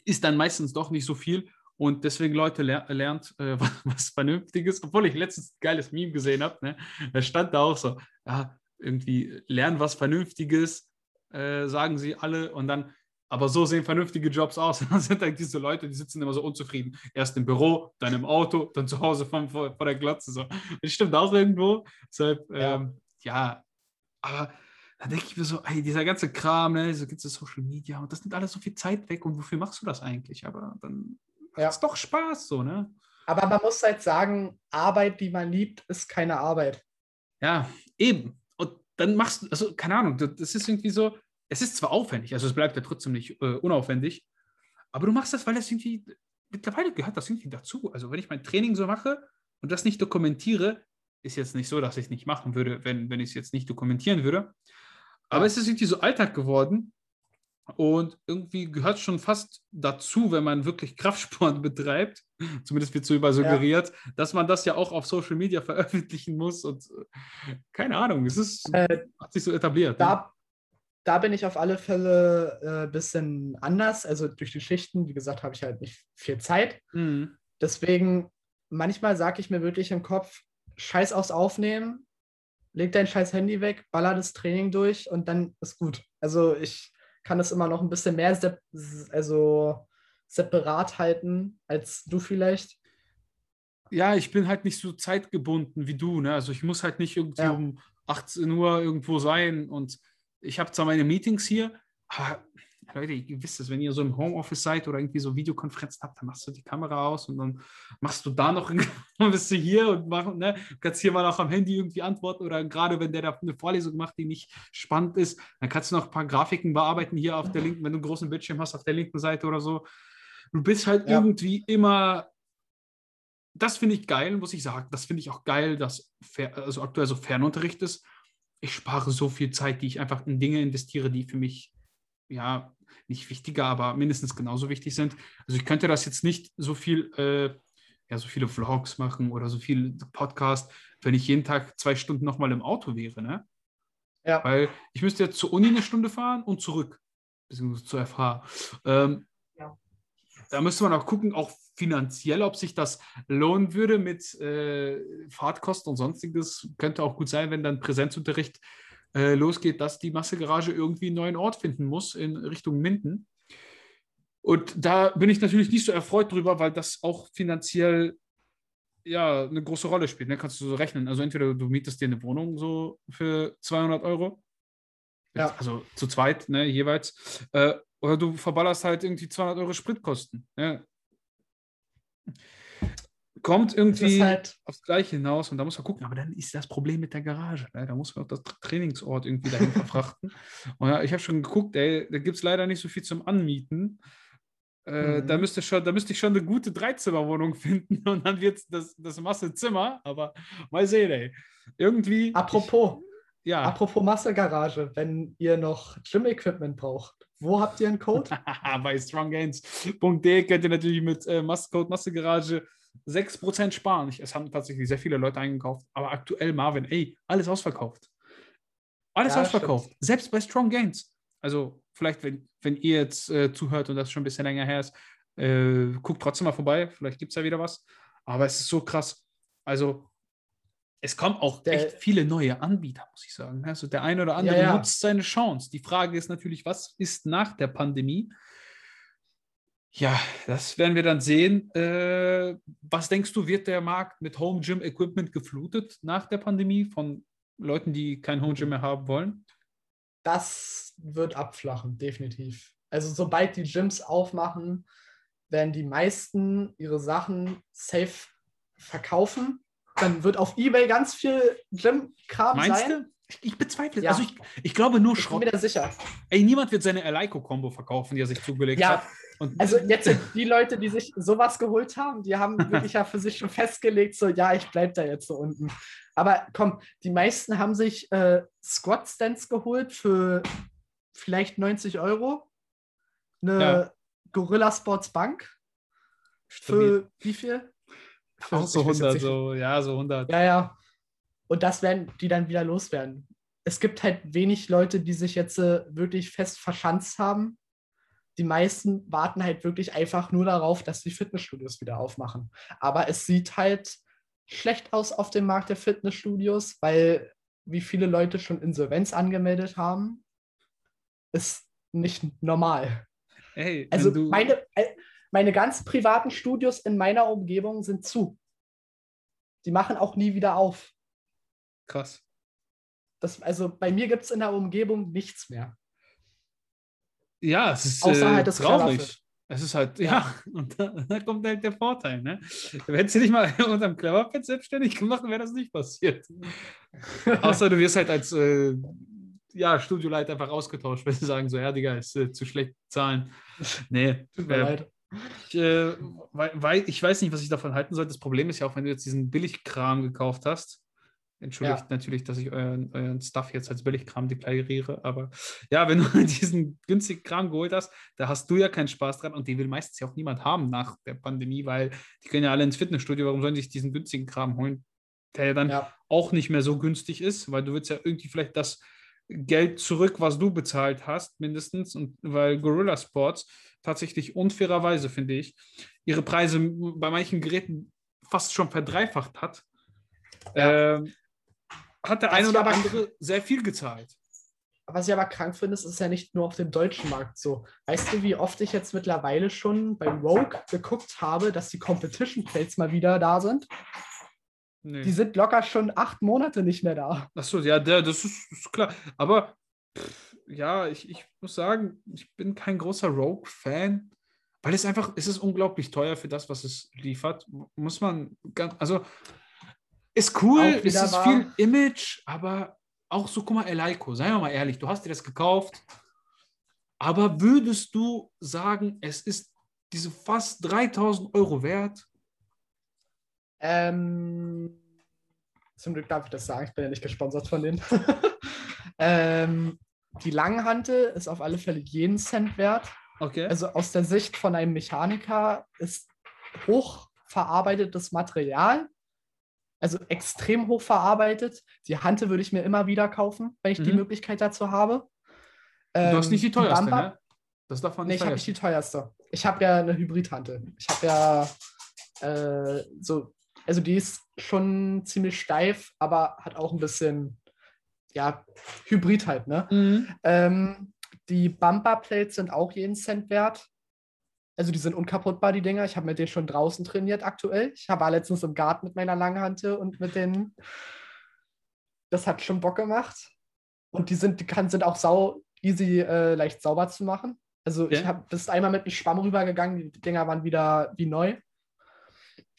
ist dann meistens doch nicht so viel. Und deswegen, Leute, ler lernt äh, was, was, Vernünftiges. Obwohl ich letztens ein geiles Meme gesehen habe. Ne? Da stand da auch so, ja, irgendwie lernen was Vernünftiges, äh, sagen sie alle. Und dann, aber so sehen vernünftige Jobs aus. Und dann sind halt diese Leute, die sitzen immer so unzufrieden. Erst im Büro, dann im Auto, dann zu Hause vor, vor, der Glotze. So. Das stimmt auch irgendwo. Deshalb, ähm, ja. aber da denke ich mir so, ey, dieser ganze Kram, ne, diese ganze Social Media, und das nimmt alles so viel Zeit weg und wofür machst du das eigentlich? Aber dann ja. ist doch Spaß so, ne? Aber man muss halt sagen, Arbeit, die man liebt, ist keine Arbeit. Ja, eben. Und dann machst du, also keine Ahnung, das ist irgendwie so, es ist zwar aufwendig, also es bleibt ja trotzdem nicht äh, unaufwendig, aber du machst das, weil das irgendwie, mittlerweile gehört das irgendwie dazu. Also wenn ich mein Training so mache und das nicht dokumentiere, ist jetzt nicht so, dass ich es nicht machen würde, wenn, wenn ich es jetzt nicht dokumentieren würde. Aber es ist irgendwie so Alltag geworden und irgendwie gehört schon fast dazu, wenn man wirklich Kraftsport betreibt, zumindest wird so über suggeriert, ja. dass man das ja auch auf Social Media veröffentlichen muss und äh, keine Ahnung, es ist, äh, hat sich so etabliert. Da, ne? da bin ich auf alle Fälle ein äh, bisschen anders. Also durch die Schichten, wie gesagt, habe ich halt nicht viel Zeit. Mhm. Deswegen, manchmal sage ich mir wirklich im Kopf, scheiß aufs Aufnehmen, leg dein scheiß Handy weg, baller das Training durch und dann ist gut. Also ich kann es immer noch ein bisschen mehr sep also separat halten als du vielleicht. Ja, ich bin halt nicht so zeitgebunden wie du. Ne? Also ich muss halt nicht irgendwie ja. um 18 Uhr irgendwo sein und ich habe zwar meine Meetings hier, aber Leute, ihr wisst es, wenn ihr so im Homeoffice seid oder irgendwie so Videokonferenzen habt, dann machst du die Kamera aus und dann machst du da noch, bist du hier und mach, ne, kannst hier mal auch am Handy irgendwie antworten oder gerade wenn der da eine Vorlesung macht, die nicht spannend ist, dann kannst du noch ein paar Grafiken bearbeiten hier auf der linken, wenn du einen großen Bildschirm hast, auf der linken Seite oder so. Du bist halt ja. irgendwie immer das finde ich geil, muss ich sagen. Das finde ich auch geil, dass also aktuell so Fernunterricht ist. Ich spare so viel Zeit, die ich einfach in Dinge investiere, die für mich ja nicht wichtiger, aber mindestens genauso wichtig sind. Also ich könnte das jetzt nicht so viel, äh, ja, so viele Vlogs machen oder so viel Podcast, wenn ich jeden Tag zwei Stunden nochmal im Auto wäre, ne? Ja. Weil ich müsste jetzt zur Uni eine Stunde fahren und zurück, beziehungsweise zur FH. Ähm, ja. Da müsste man auch gucken, auch finanziell, ob sich das lohnen würde mit äh, Fahrtkosten und sonstiges. Könnte auch gut sein, wenn dann Präsenzunterricht äh, losgeht, dass die Massegarage irgendwie einen neuen Ort finden muss in Richtung Minden. Und da bin ich natürlich nicht so erfreut drüber, weil das auch finanziell ja eine große Rolle spielt. Ne? Kannst du so rechnen. Also entweder du mietest dir eine Wohnung so für 200 Euro, ja. also zu zweit ne, jeweils, äh, oder du verballerst halt irgendwie 200 Euro Spritkosten. Ne? Kommt irgendwie halt aufs Gleiche hinaus und da muss man gucken. Aber dann ist das Problem mit der Garage. Ne? Da muss man auch das Trainingsort irgendwie dahin verfrachten. und ja, ich habe schon geguckt, ey, da gibt es leider nicht so viel zum Anmieten. Äh, mhm. da, müsste schon, da müsste ich schon eine gute Dreizimmerwohnung finden und dann wird das, das Massezimmer. Aber mal sehen, ey. Irgendwie. Apropos. Ich, ja. Apropos Massegarage, wenn ihr noch Gym-Equipment braucht. Wo habt ihr einen Code? Bei stronggains.de könnt ihr natürlich mit äh, Code Massegarage 6% sparen. Es haben tatsächlich sehr viele Leute eingekauft, aber aktuell Marvin, ey, alles ausverkauft. Alles ja, ausverkauft. Stimmt. Selbst bei Strong Gains. Also, vielleicht, wenn, wenn ihr jetzt äh, zuhört und das schon ein bisschen länger her ist, äh, guckt trotzdem mal vorbei. Vielleicht gibt es ja wieder was. Aber es ist so krass. Also, es kommen auch der, echt viele neue Anbieter, muss ich sagen. Also, der eine oder andere ja, ja. nutzt seine Chance. Die Frage ist natürlich, was ist nach der Pandemie? Ja, das werden wir dann sehen. Äh, was denkst du, wird der Markt mit Home Gym Equipment geflutet nach der Pandemie von Leuten, die kein Home Gym mehr haben wollen? Das wird abflachen, definitiv. Also sobald die Gyms aufmachen, werden die meisten ihre Sachen safe verkaufen. Dann wird auf Ebay ganz viel Gym-Kram sein. Du? Ich, bezweifle es. Ja. Also ich, ich glaube nur Schrott. Ich bin mir da sicher. Ey, niemand wird seine Eleiko-Kombo verkaufen, die er sich zugelegt ja. hat. Und Also jetzt sind die Leute, die sich sowas geholt haben, die haben wirklich ja für sich schon festgelegt, so ja, ich bleib da jetzt so unten. Aber komm, die meisten haben sich äh, Squat Stands geholt für vielleicht 90 Euro. Eine Ja. Gorilla Sports Bank Stabil. für wie viel? Für- auch so ich weiß jetzt 100, nicht. so, ja, so 100. Ja, ja. Und das werden die dann wieder loswerden. Es gibt halt wenig Leute, die sich jetzt äh, wirklich fest verschanzt haben. Die meisten warten halt wirklich einfach nur darauf, dass die Fitnessstudios wieder aufmachen. Aber es sieht halt schlecht aus auf dem Markt der Fitnessstudios, weil wie viele Leute schon Insolvenz angemeldet haben, ist nicht normal. Ey, Also meine, äh, meine ganz privaten Studios in meiner Umgebung sind zu. Die machen auch nie wieder auf. Krass. Das, also bei mir gibt es in der Umgebung nichts mehr. Ja, es ist Außer äh, halt das traurig. Cleverfit. Es ist halt, ja, Ja. und da, da kommt halt der Vorteil, ne? Hättest du dich mal unterm Cleverpad selbstständig gemacht, wäre das nicht passiert. Außer du wirst halt als äh, ja, Studioleiter einfach ausgetauscht, wenn sie sagen, so, ja, Digga, ist äh, zu schlecht zahlen. Nee, Tut mir äh, leid. ich, äh, weil, weil, ich weiß nicht, was ich davon halten soll. Das Problem ist ja auch, wenn du jetzt diesen Billigkram gekauft hast. Entschuldigt Ja. natürlich, dass ich euren, euren Stuff jetzt als Billigkram deklariere, aber ja, wenn du diesen günstigen Kram geholt hast, da hast du ja keinen Spaß dran und die will meistens ja auch niemand haben nach der Pandemie, weil die können ja alle ins Fitnessstudio, warum sollen sie sich diesen günstigen Kram holen, der ja dann Ja. auch nicht mehr so günstig ist, weil du willst ja irgendwie vielleicht das Geld zurück, was du bezahlt hast, mindestens. Und weil Gorilla Sports tatsächlich unfairerweise, finde ich, ihre Preise bei manchen Geräten fast schon verdreifacht hat, Ja. ähm, hat der eine oder andere sehr viel gezahlt. Was ich aber krank finde, ist, es ist ja nicht nur auf dem deutschen Markt so. Weißt du, wie oft ich jetzt mittlerweile schon bei Rogue geguckt habe, dass die Competition Plates mal wieder da sind? Nee. Die sind locker schon acht Monate nicht mehr da. Achso, ja, der, das ist, ist klar. Aber pff, ja, ich, ich muss sagen, ich bin kein großer Rogue-Fan, weil es einfach, es ist unglaublich teuer für das, was es liefert. Muss man ganz, also ist cool, es ist viel Image, aber auch so, guck mal, Eleiko, seien wir mal ehrlich, du hast dir das gekauft, aber würdest du sagen, es ist diese fast 3000 Euro wert? Ähm, zum Glück darf ich das sagen, ich bin ja nicht gesponsert von denen. ähm, die Langhantel ist auf alle Fälle jeden Cent wert. Okay. Also aus der Sicht von einem Mechaniker ist hochverarbeitetes Material, also extrem hoch verarbeitet. Die Hante würde ich mir immer wieder kaufen, wenn ich die Mhm. Möglichkeit dazu habe. du hast nicht die teuerste, Bamba- ne? Das darf man Nee, nicht ich habe nicht die teuerste. Ich habe ja eine Hybridhante. Ich habe ja äh, so, also die ist schon ziemlich steif, aber hat auch ein bisschen, ja, Hybrid halt, ne? Mhm. Ähm, die Bumper-Plates sind auch jeden Cent wert. Also die sind unkaputtbar, die Dinger. Ich habe mit denen schon draußen trainiert aktuell. Ich war letztens im Garten mit meiner Langhante und mit denen. Das hat schon Bock gemacht. Und die sind, die kann, sind auch sau easy, äh, leicht sauber zu machen. Also ich Ja. habe das einmal mit dem Schwamm rübergegangen, die Dinger waren wieder wie neu.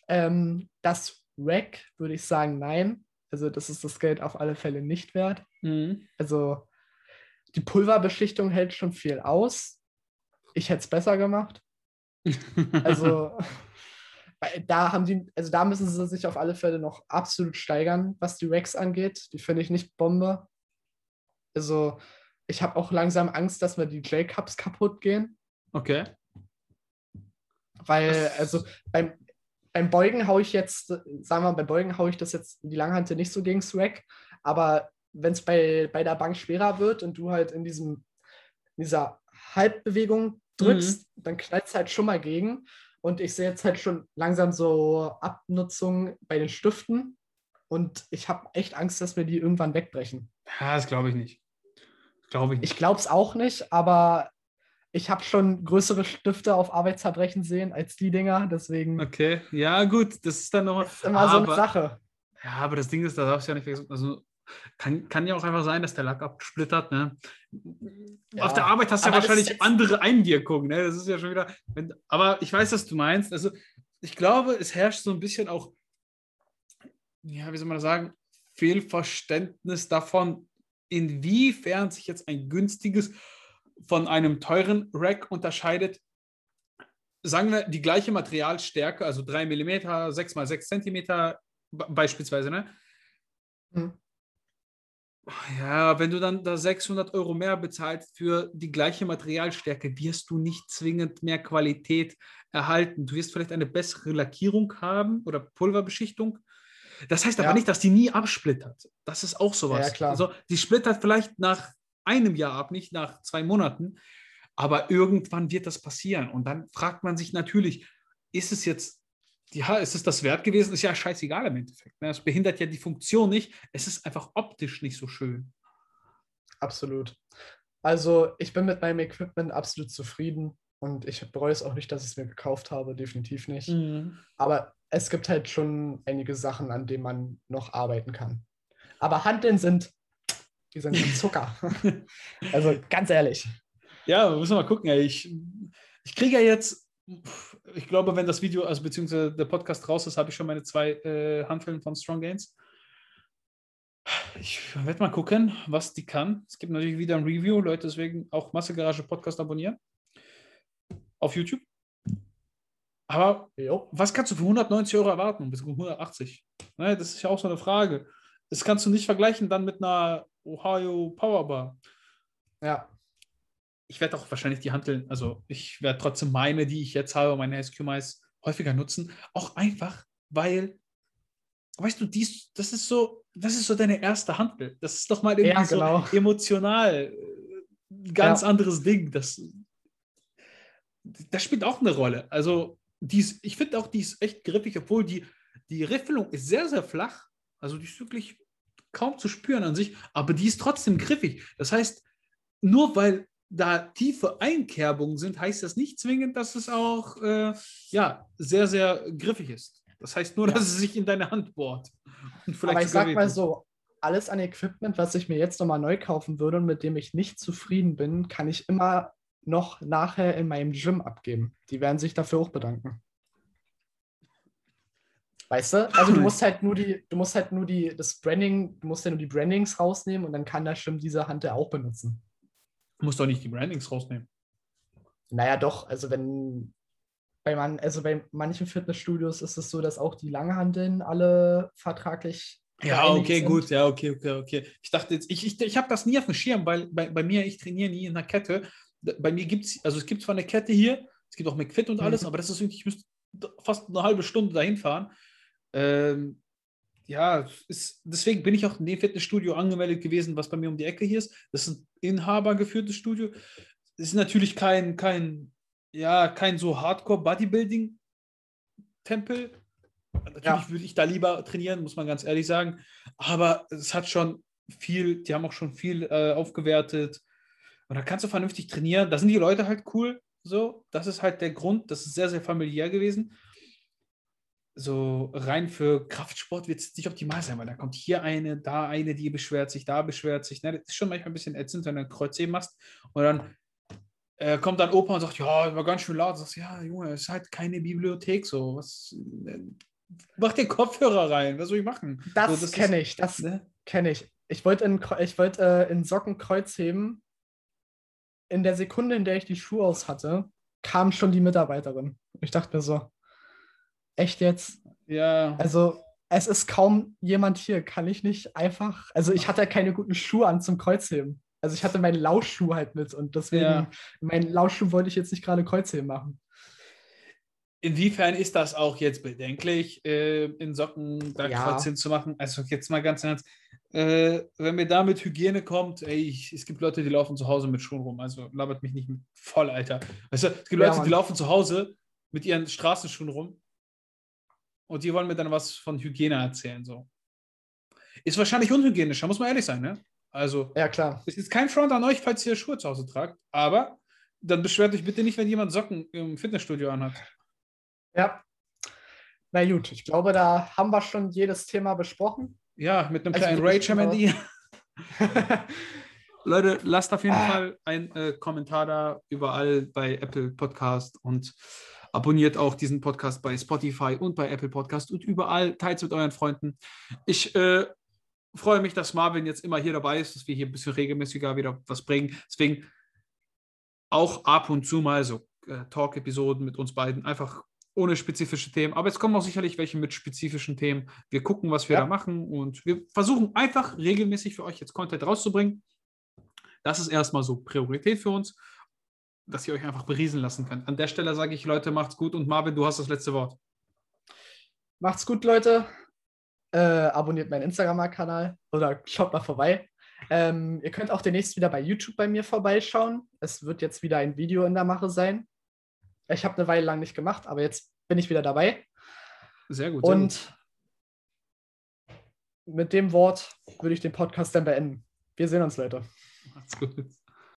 Ähm, das Rack würde ich sagen, nein. Also das ist das Geld auf alle Fälle nicht wert. Mhm. Also die Pulverbeschichtung hält schon viel aus. Ich hätte es besser gemacht. Also da haben die, also da müssen sie sich auf alle Fälle noch absolut steigern, was die Racks angeht. Die finde ich nicht Bombe. Also ich habe auch langsam Angst, dass mir die J-Cups kaputt gehen, okay. weil also beim, beim Beugen haue ich jetzt, sagen wir mal, beim Beugen haue ich das jetzt in die Langhante nicht so gegen Rack, aber wenn es bei, bei der Bank schwerer wird und du halt in diesem in dieser Halbbewegung drückst, dann knallt es halt schon mal gegen. Und ich sehe jetzt halt schon langsam so Abnutzung bei den Stiften. Und ich habe echt Angst, dass wir die irgendwann wegbrechen. Ja, das glaube ich nicht. Glaube ich nicht. Ich glaube es auch nicht, aber ich habe schon größere Stifte auf Arbeit zerbrechen sehen als die Dinger. Deswegen Okay, ja, gut, das ist dann nochmal. ist immer so eine aber, Sache. Ja, aber das Ding ist, da darfst du ja nicht vergessen. Also, kann, kann ja auch einfach sein, dass der Lack absplittert. Ne? Ja, Auf der Arbeit hast du ja wahrscheinlich andere Einwirkungen. Ne? Das ist ja schon wieder. Wenn, aber ich weiß, was du meinst. Also, ich glaube, es herrscht so ein bisschen auch, ja, wie soll man das sagen, Fehlverständnis davon, inwiefern sich jetzt ein günstiges von einem teuren Rack unterscheidet. sagen wir, die gleiche Materialstärke, also 3 mm, 6 mal 6 cm beispielsweise, ne? Hm. Ja, wenn du dann da 600 Euro mehr bezahlst für die gleiche Materialstärke, wirst du nicht zwingend mehr Qualität erhalten. Du wirst vielleicht eine bessere Lackierung haben oder Pulverbeschichtung. Das heißt aber ja. nicht, dass die nie absplittert. Das ist auch sowas. Ja, klar. Also, die splittert vielleicht nach einem Jahr ab, nicht nach zwei Monaten. Aber irgendwann wird das passieren. Und dann fragt man sich natürlich, ist es jetzt, ja, ist es das wert gewesen? Ist ja scheißegal im Endeffekt. Ne? Es behindert ja die Funktion nicht. Es ist einfach optisch nicht so schön. Absolut. Also ich bin mit meinem Equipment absolut zufrieden und ich bereue es auch nicht, dass ich es mir gekauft habe, definitiv nicht. Mhm. Aber es gibt halt schon einige Sachen, an denen man noch arbeiten kann. Aber Handeln sind, die sind Zucker. also ganz ehrlich. Ja, müssen wir mal gucken. Ey. Ich, ich kriege ja jetzt, ich glaube, wenn das Video, also beziehungsweise der Podcast raus ist, habe ich schon meine zwei äh, Handfüllen von Strong Gains. Ich werde mal gucken, was die kann. Es gibt natürlich wieder ein Review, Leute, deswegen auch Massegarage Podcast abonnieren. Auf YouTube. Aber jo. was kannst du für 190 Euro erwarten? Bis 180. Ne, das ist ja auch so eine Frage. Das kannst du nicht vergleichen dann mit einer Ohio Powerbar. Ja ich werde auch wahrscheinlich die Handeln, also ich werde trotzdem meine, die ich jetzt habe, meine SQ-Mais häufiger nutzen. Auch einfach, weil, weißt du, dies, das ist so, das ist so deine erste Handel. Das ist doch mal irgendwie ja, genau. so emotional ein ganz ja. anderes Ding. Das, das spielt auch eine Rolle. Also, dies, ich finde auch, die ist echt griffig, obwohl die, die Riffelung ist sehr, sehr flach. Also, die ist wirklich kaum zu spüren an sich, aber die ist trotzdem griffig. Das heißt, nur weil da tiefe Einkerbungen sind, heißt das nicht zwingend, dass es auch äh, ja, sehr, sehr griffig ist. Das heißt nur, ja. dass es sich in deine Hand bohrt. Aber ich sag mal so, alles an Equipment, was ich mir jetzt nochmal neu kaufen würde und mit dem ich nicht zufrieden bin, kann ich immer noch nachher in meinem Gym abgeben. Die werden sich dafür auch bedanken. Weißt du? Also du musst halt nur die, du musst halt nur die, das Branding, du musst ja nur die Brandings rausnehmen und dann kann der Gym diese Hand ja auch benutzen. Du musst doch nicht die Brandings rausnehmen. Naja, doch. Also wenn bei man, also bei manchen Fitnessstudios ist es so, dass auch die Langhandeln alle vertraglich. Ja, okay, sind. gut, ja, okay, okay, okay. Ich dachte jetzt, ich, ich, ich habe das nie auf dem Schirm, weil bei, bei mir, ich trainiere nie in einer Kette. Bei mir gibt es, also es gibt zwar eine Kette hier, es gibt auch McFit und alles, mhm. aber das ist irgendwie, ich müsste fast eine halbe Stunde dahin fahren. Ähm, ja, ist, deswegen bin ich auch in dem Fitnessstudio angemeldet gewesen, was bei mir um die Ecke hier ist. Das ist ein inhabergeführtes Studio. Es ist natürlich kein, kein, ja, kein so Hardcore-Bodybuilding-Tempel. Natürlich ja. würde ich da lieber trainieren, muss man ganz ehrlich sagen. Aber es hat schon viel, die haben auch schon viel äh, aufgewertet. Und da kannst du vernünftig trainieren. Da sind die Leute halt cool. So, das ist halt der Grund. Das ist sehr, sehr familiär gewesen so rein für Kraftsport wird es nicht optimal sein, weil da kommt hier eine, da eine, die beschwert sich, da beschwert sich. Ne? Das ist schon manchmal ein bisschen ätzend, wenn du ein Kreuzheben machst und dann äh, kommt dann Opa und sagt, ja, war ganz schön laut. Du sagst, ja, Junge, es ist halt keine Bibliothek so. Was, äh, mach den Kopfhörer rein, was soll ich machen? Das, so, das kenne ich, das ne? kenne ich. Ich wollte in, wollt, äh, in Socken Kreuzheben. In der Sekunde, in der ich die Schuhe aus hatte, kam schon die Mitarbeiterin. Ich dachte mir so, Echt jetzt? Ja. Also, es ist kaum jemand hier. Kann ich nicht einfach. Also, ich hatte keine guten Schuhe an zum Kreuzheben. Also, ich hatte meinen Lauschschuh halt mit und deswegen, ja. meinen Lauschschuh wollte ich jetzt nicht gerade Kreuzheben machen. Inwiefern ist das auch jetzt bedenklich, äh, in Socken da ja. Kreuzheben zu machen? Also, jetzt mal ganz ernst. Äh, wenn mir da mit Hygiene kommt, ey, ich, es gibt Leute, die laufen zu Hause mit Schuhen rum. Also, labert mich nicht voll, Alter. Weißt du, es gibt Leute, ja, die laufen zu Hause mit ihren Straßenschuhen rum und die wollen mir dann was von Hygiene erzählen. So. Ist wahrscheinlich unhygienischer, muss man ehrlich sein, ne? Also, ja, klar. Es ist kein Front an euch, falls ihr Schuhe zu Hause tragt, aber dann beschwert euch bitte nicht, wenn jemand Socken im Fitnessstudio anhat. Ja. Na gut, ich glaube, da haben wir schon jedes Thema besprochen. Ja, mit einem also kleinen Rage am Ende. Leute, lasst auf jeden ah. Fall einen äh, Kommentar da überall bei Apple Podcast und Abonniert auch diesen Podcast bei Spotify und bei Apple Podcast und überall. Teilt es mit euren Freunden. Ich äh, freue mich, dass Marvin jetzt immer hier dabei ist, dass wir hier ein bisschen regelmäßiger wieder was bringen. Deswegen auch ab und zu mal so äh, Talk-Episoden mit uns beiden. Einfach ohne spezifische Themen. Aber jetzt kommen auch sicherlich welche mit spezifischen Themen. Wir gucken, was wir Ja. da machen und wir versuchen einfach regelmäßig für euch jetzt Content rauszubringen. Das ist erstmal so Priorität für uns, dass ihr euch einfach beriesen lassen könnt. An der Stelle sage ich, Leute, macht's gut und Marvin, du hast das letzte Wort. Macht's gut, Leute. Äh, abonniert meinen Instagram-Kanal oder schaut mal vorbei. Ähm, ihr könnt auch demnächst wieder bei YouTube bei mir vorbeischauen. Es wird jetzt wieder ein Video in der Mache sein. Ich habe eine Weile lang nicht gemacht, aber jetzt bin ich wieder dabei. Sehr gut. Sehr gut. Und mit dem Wort würde ich den Podcast dann beenden. Wir sehen uns, Leute. Macht's gut.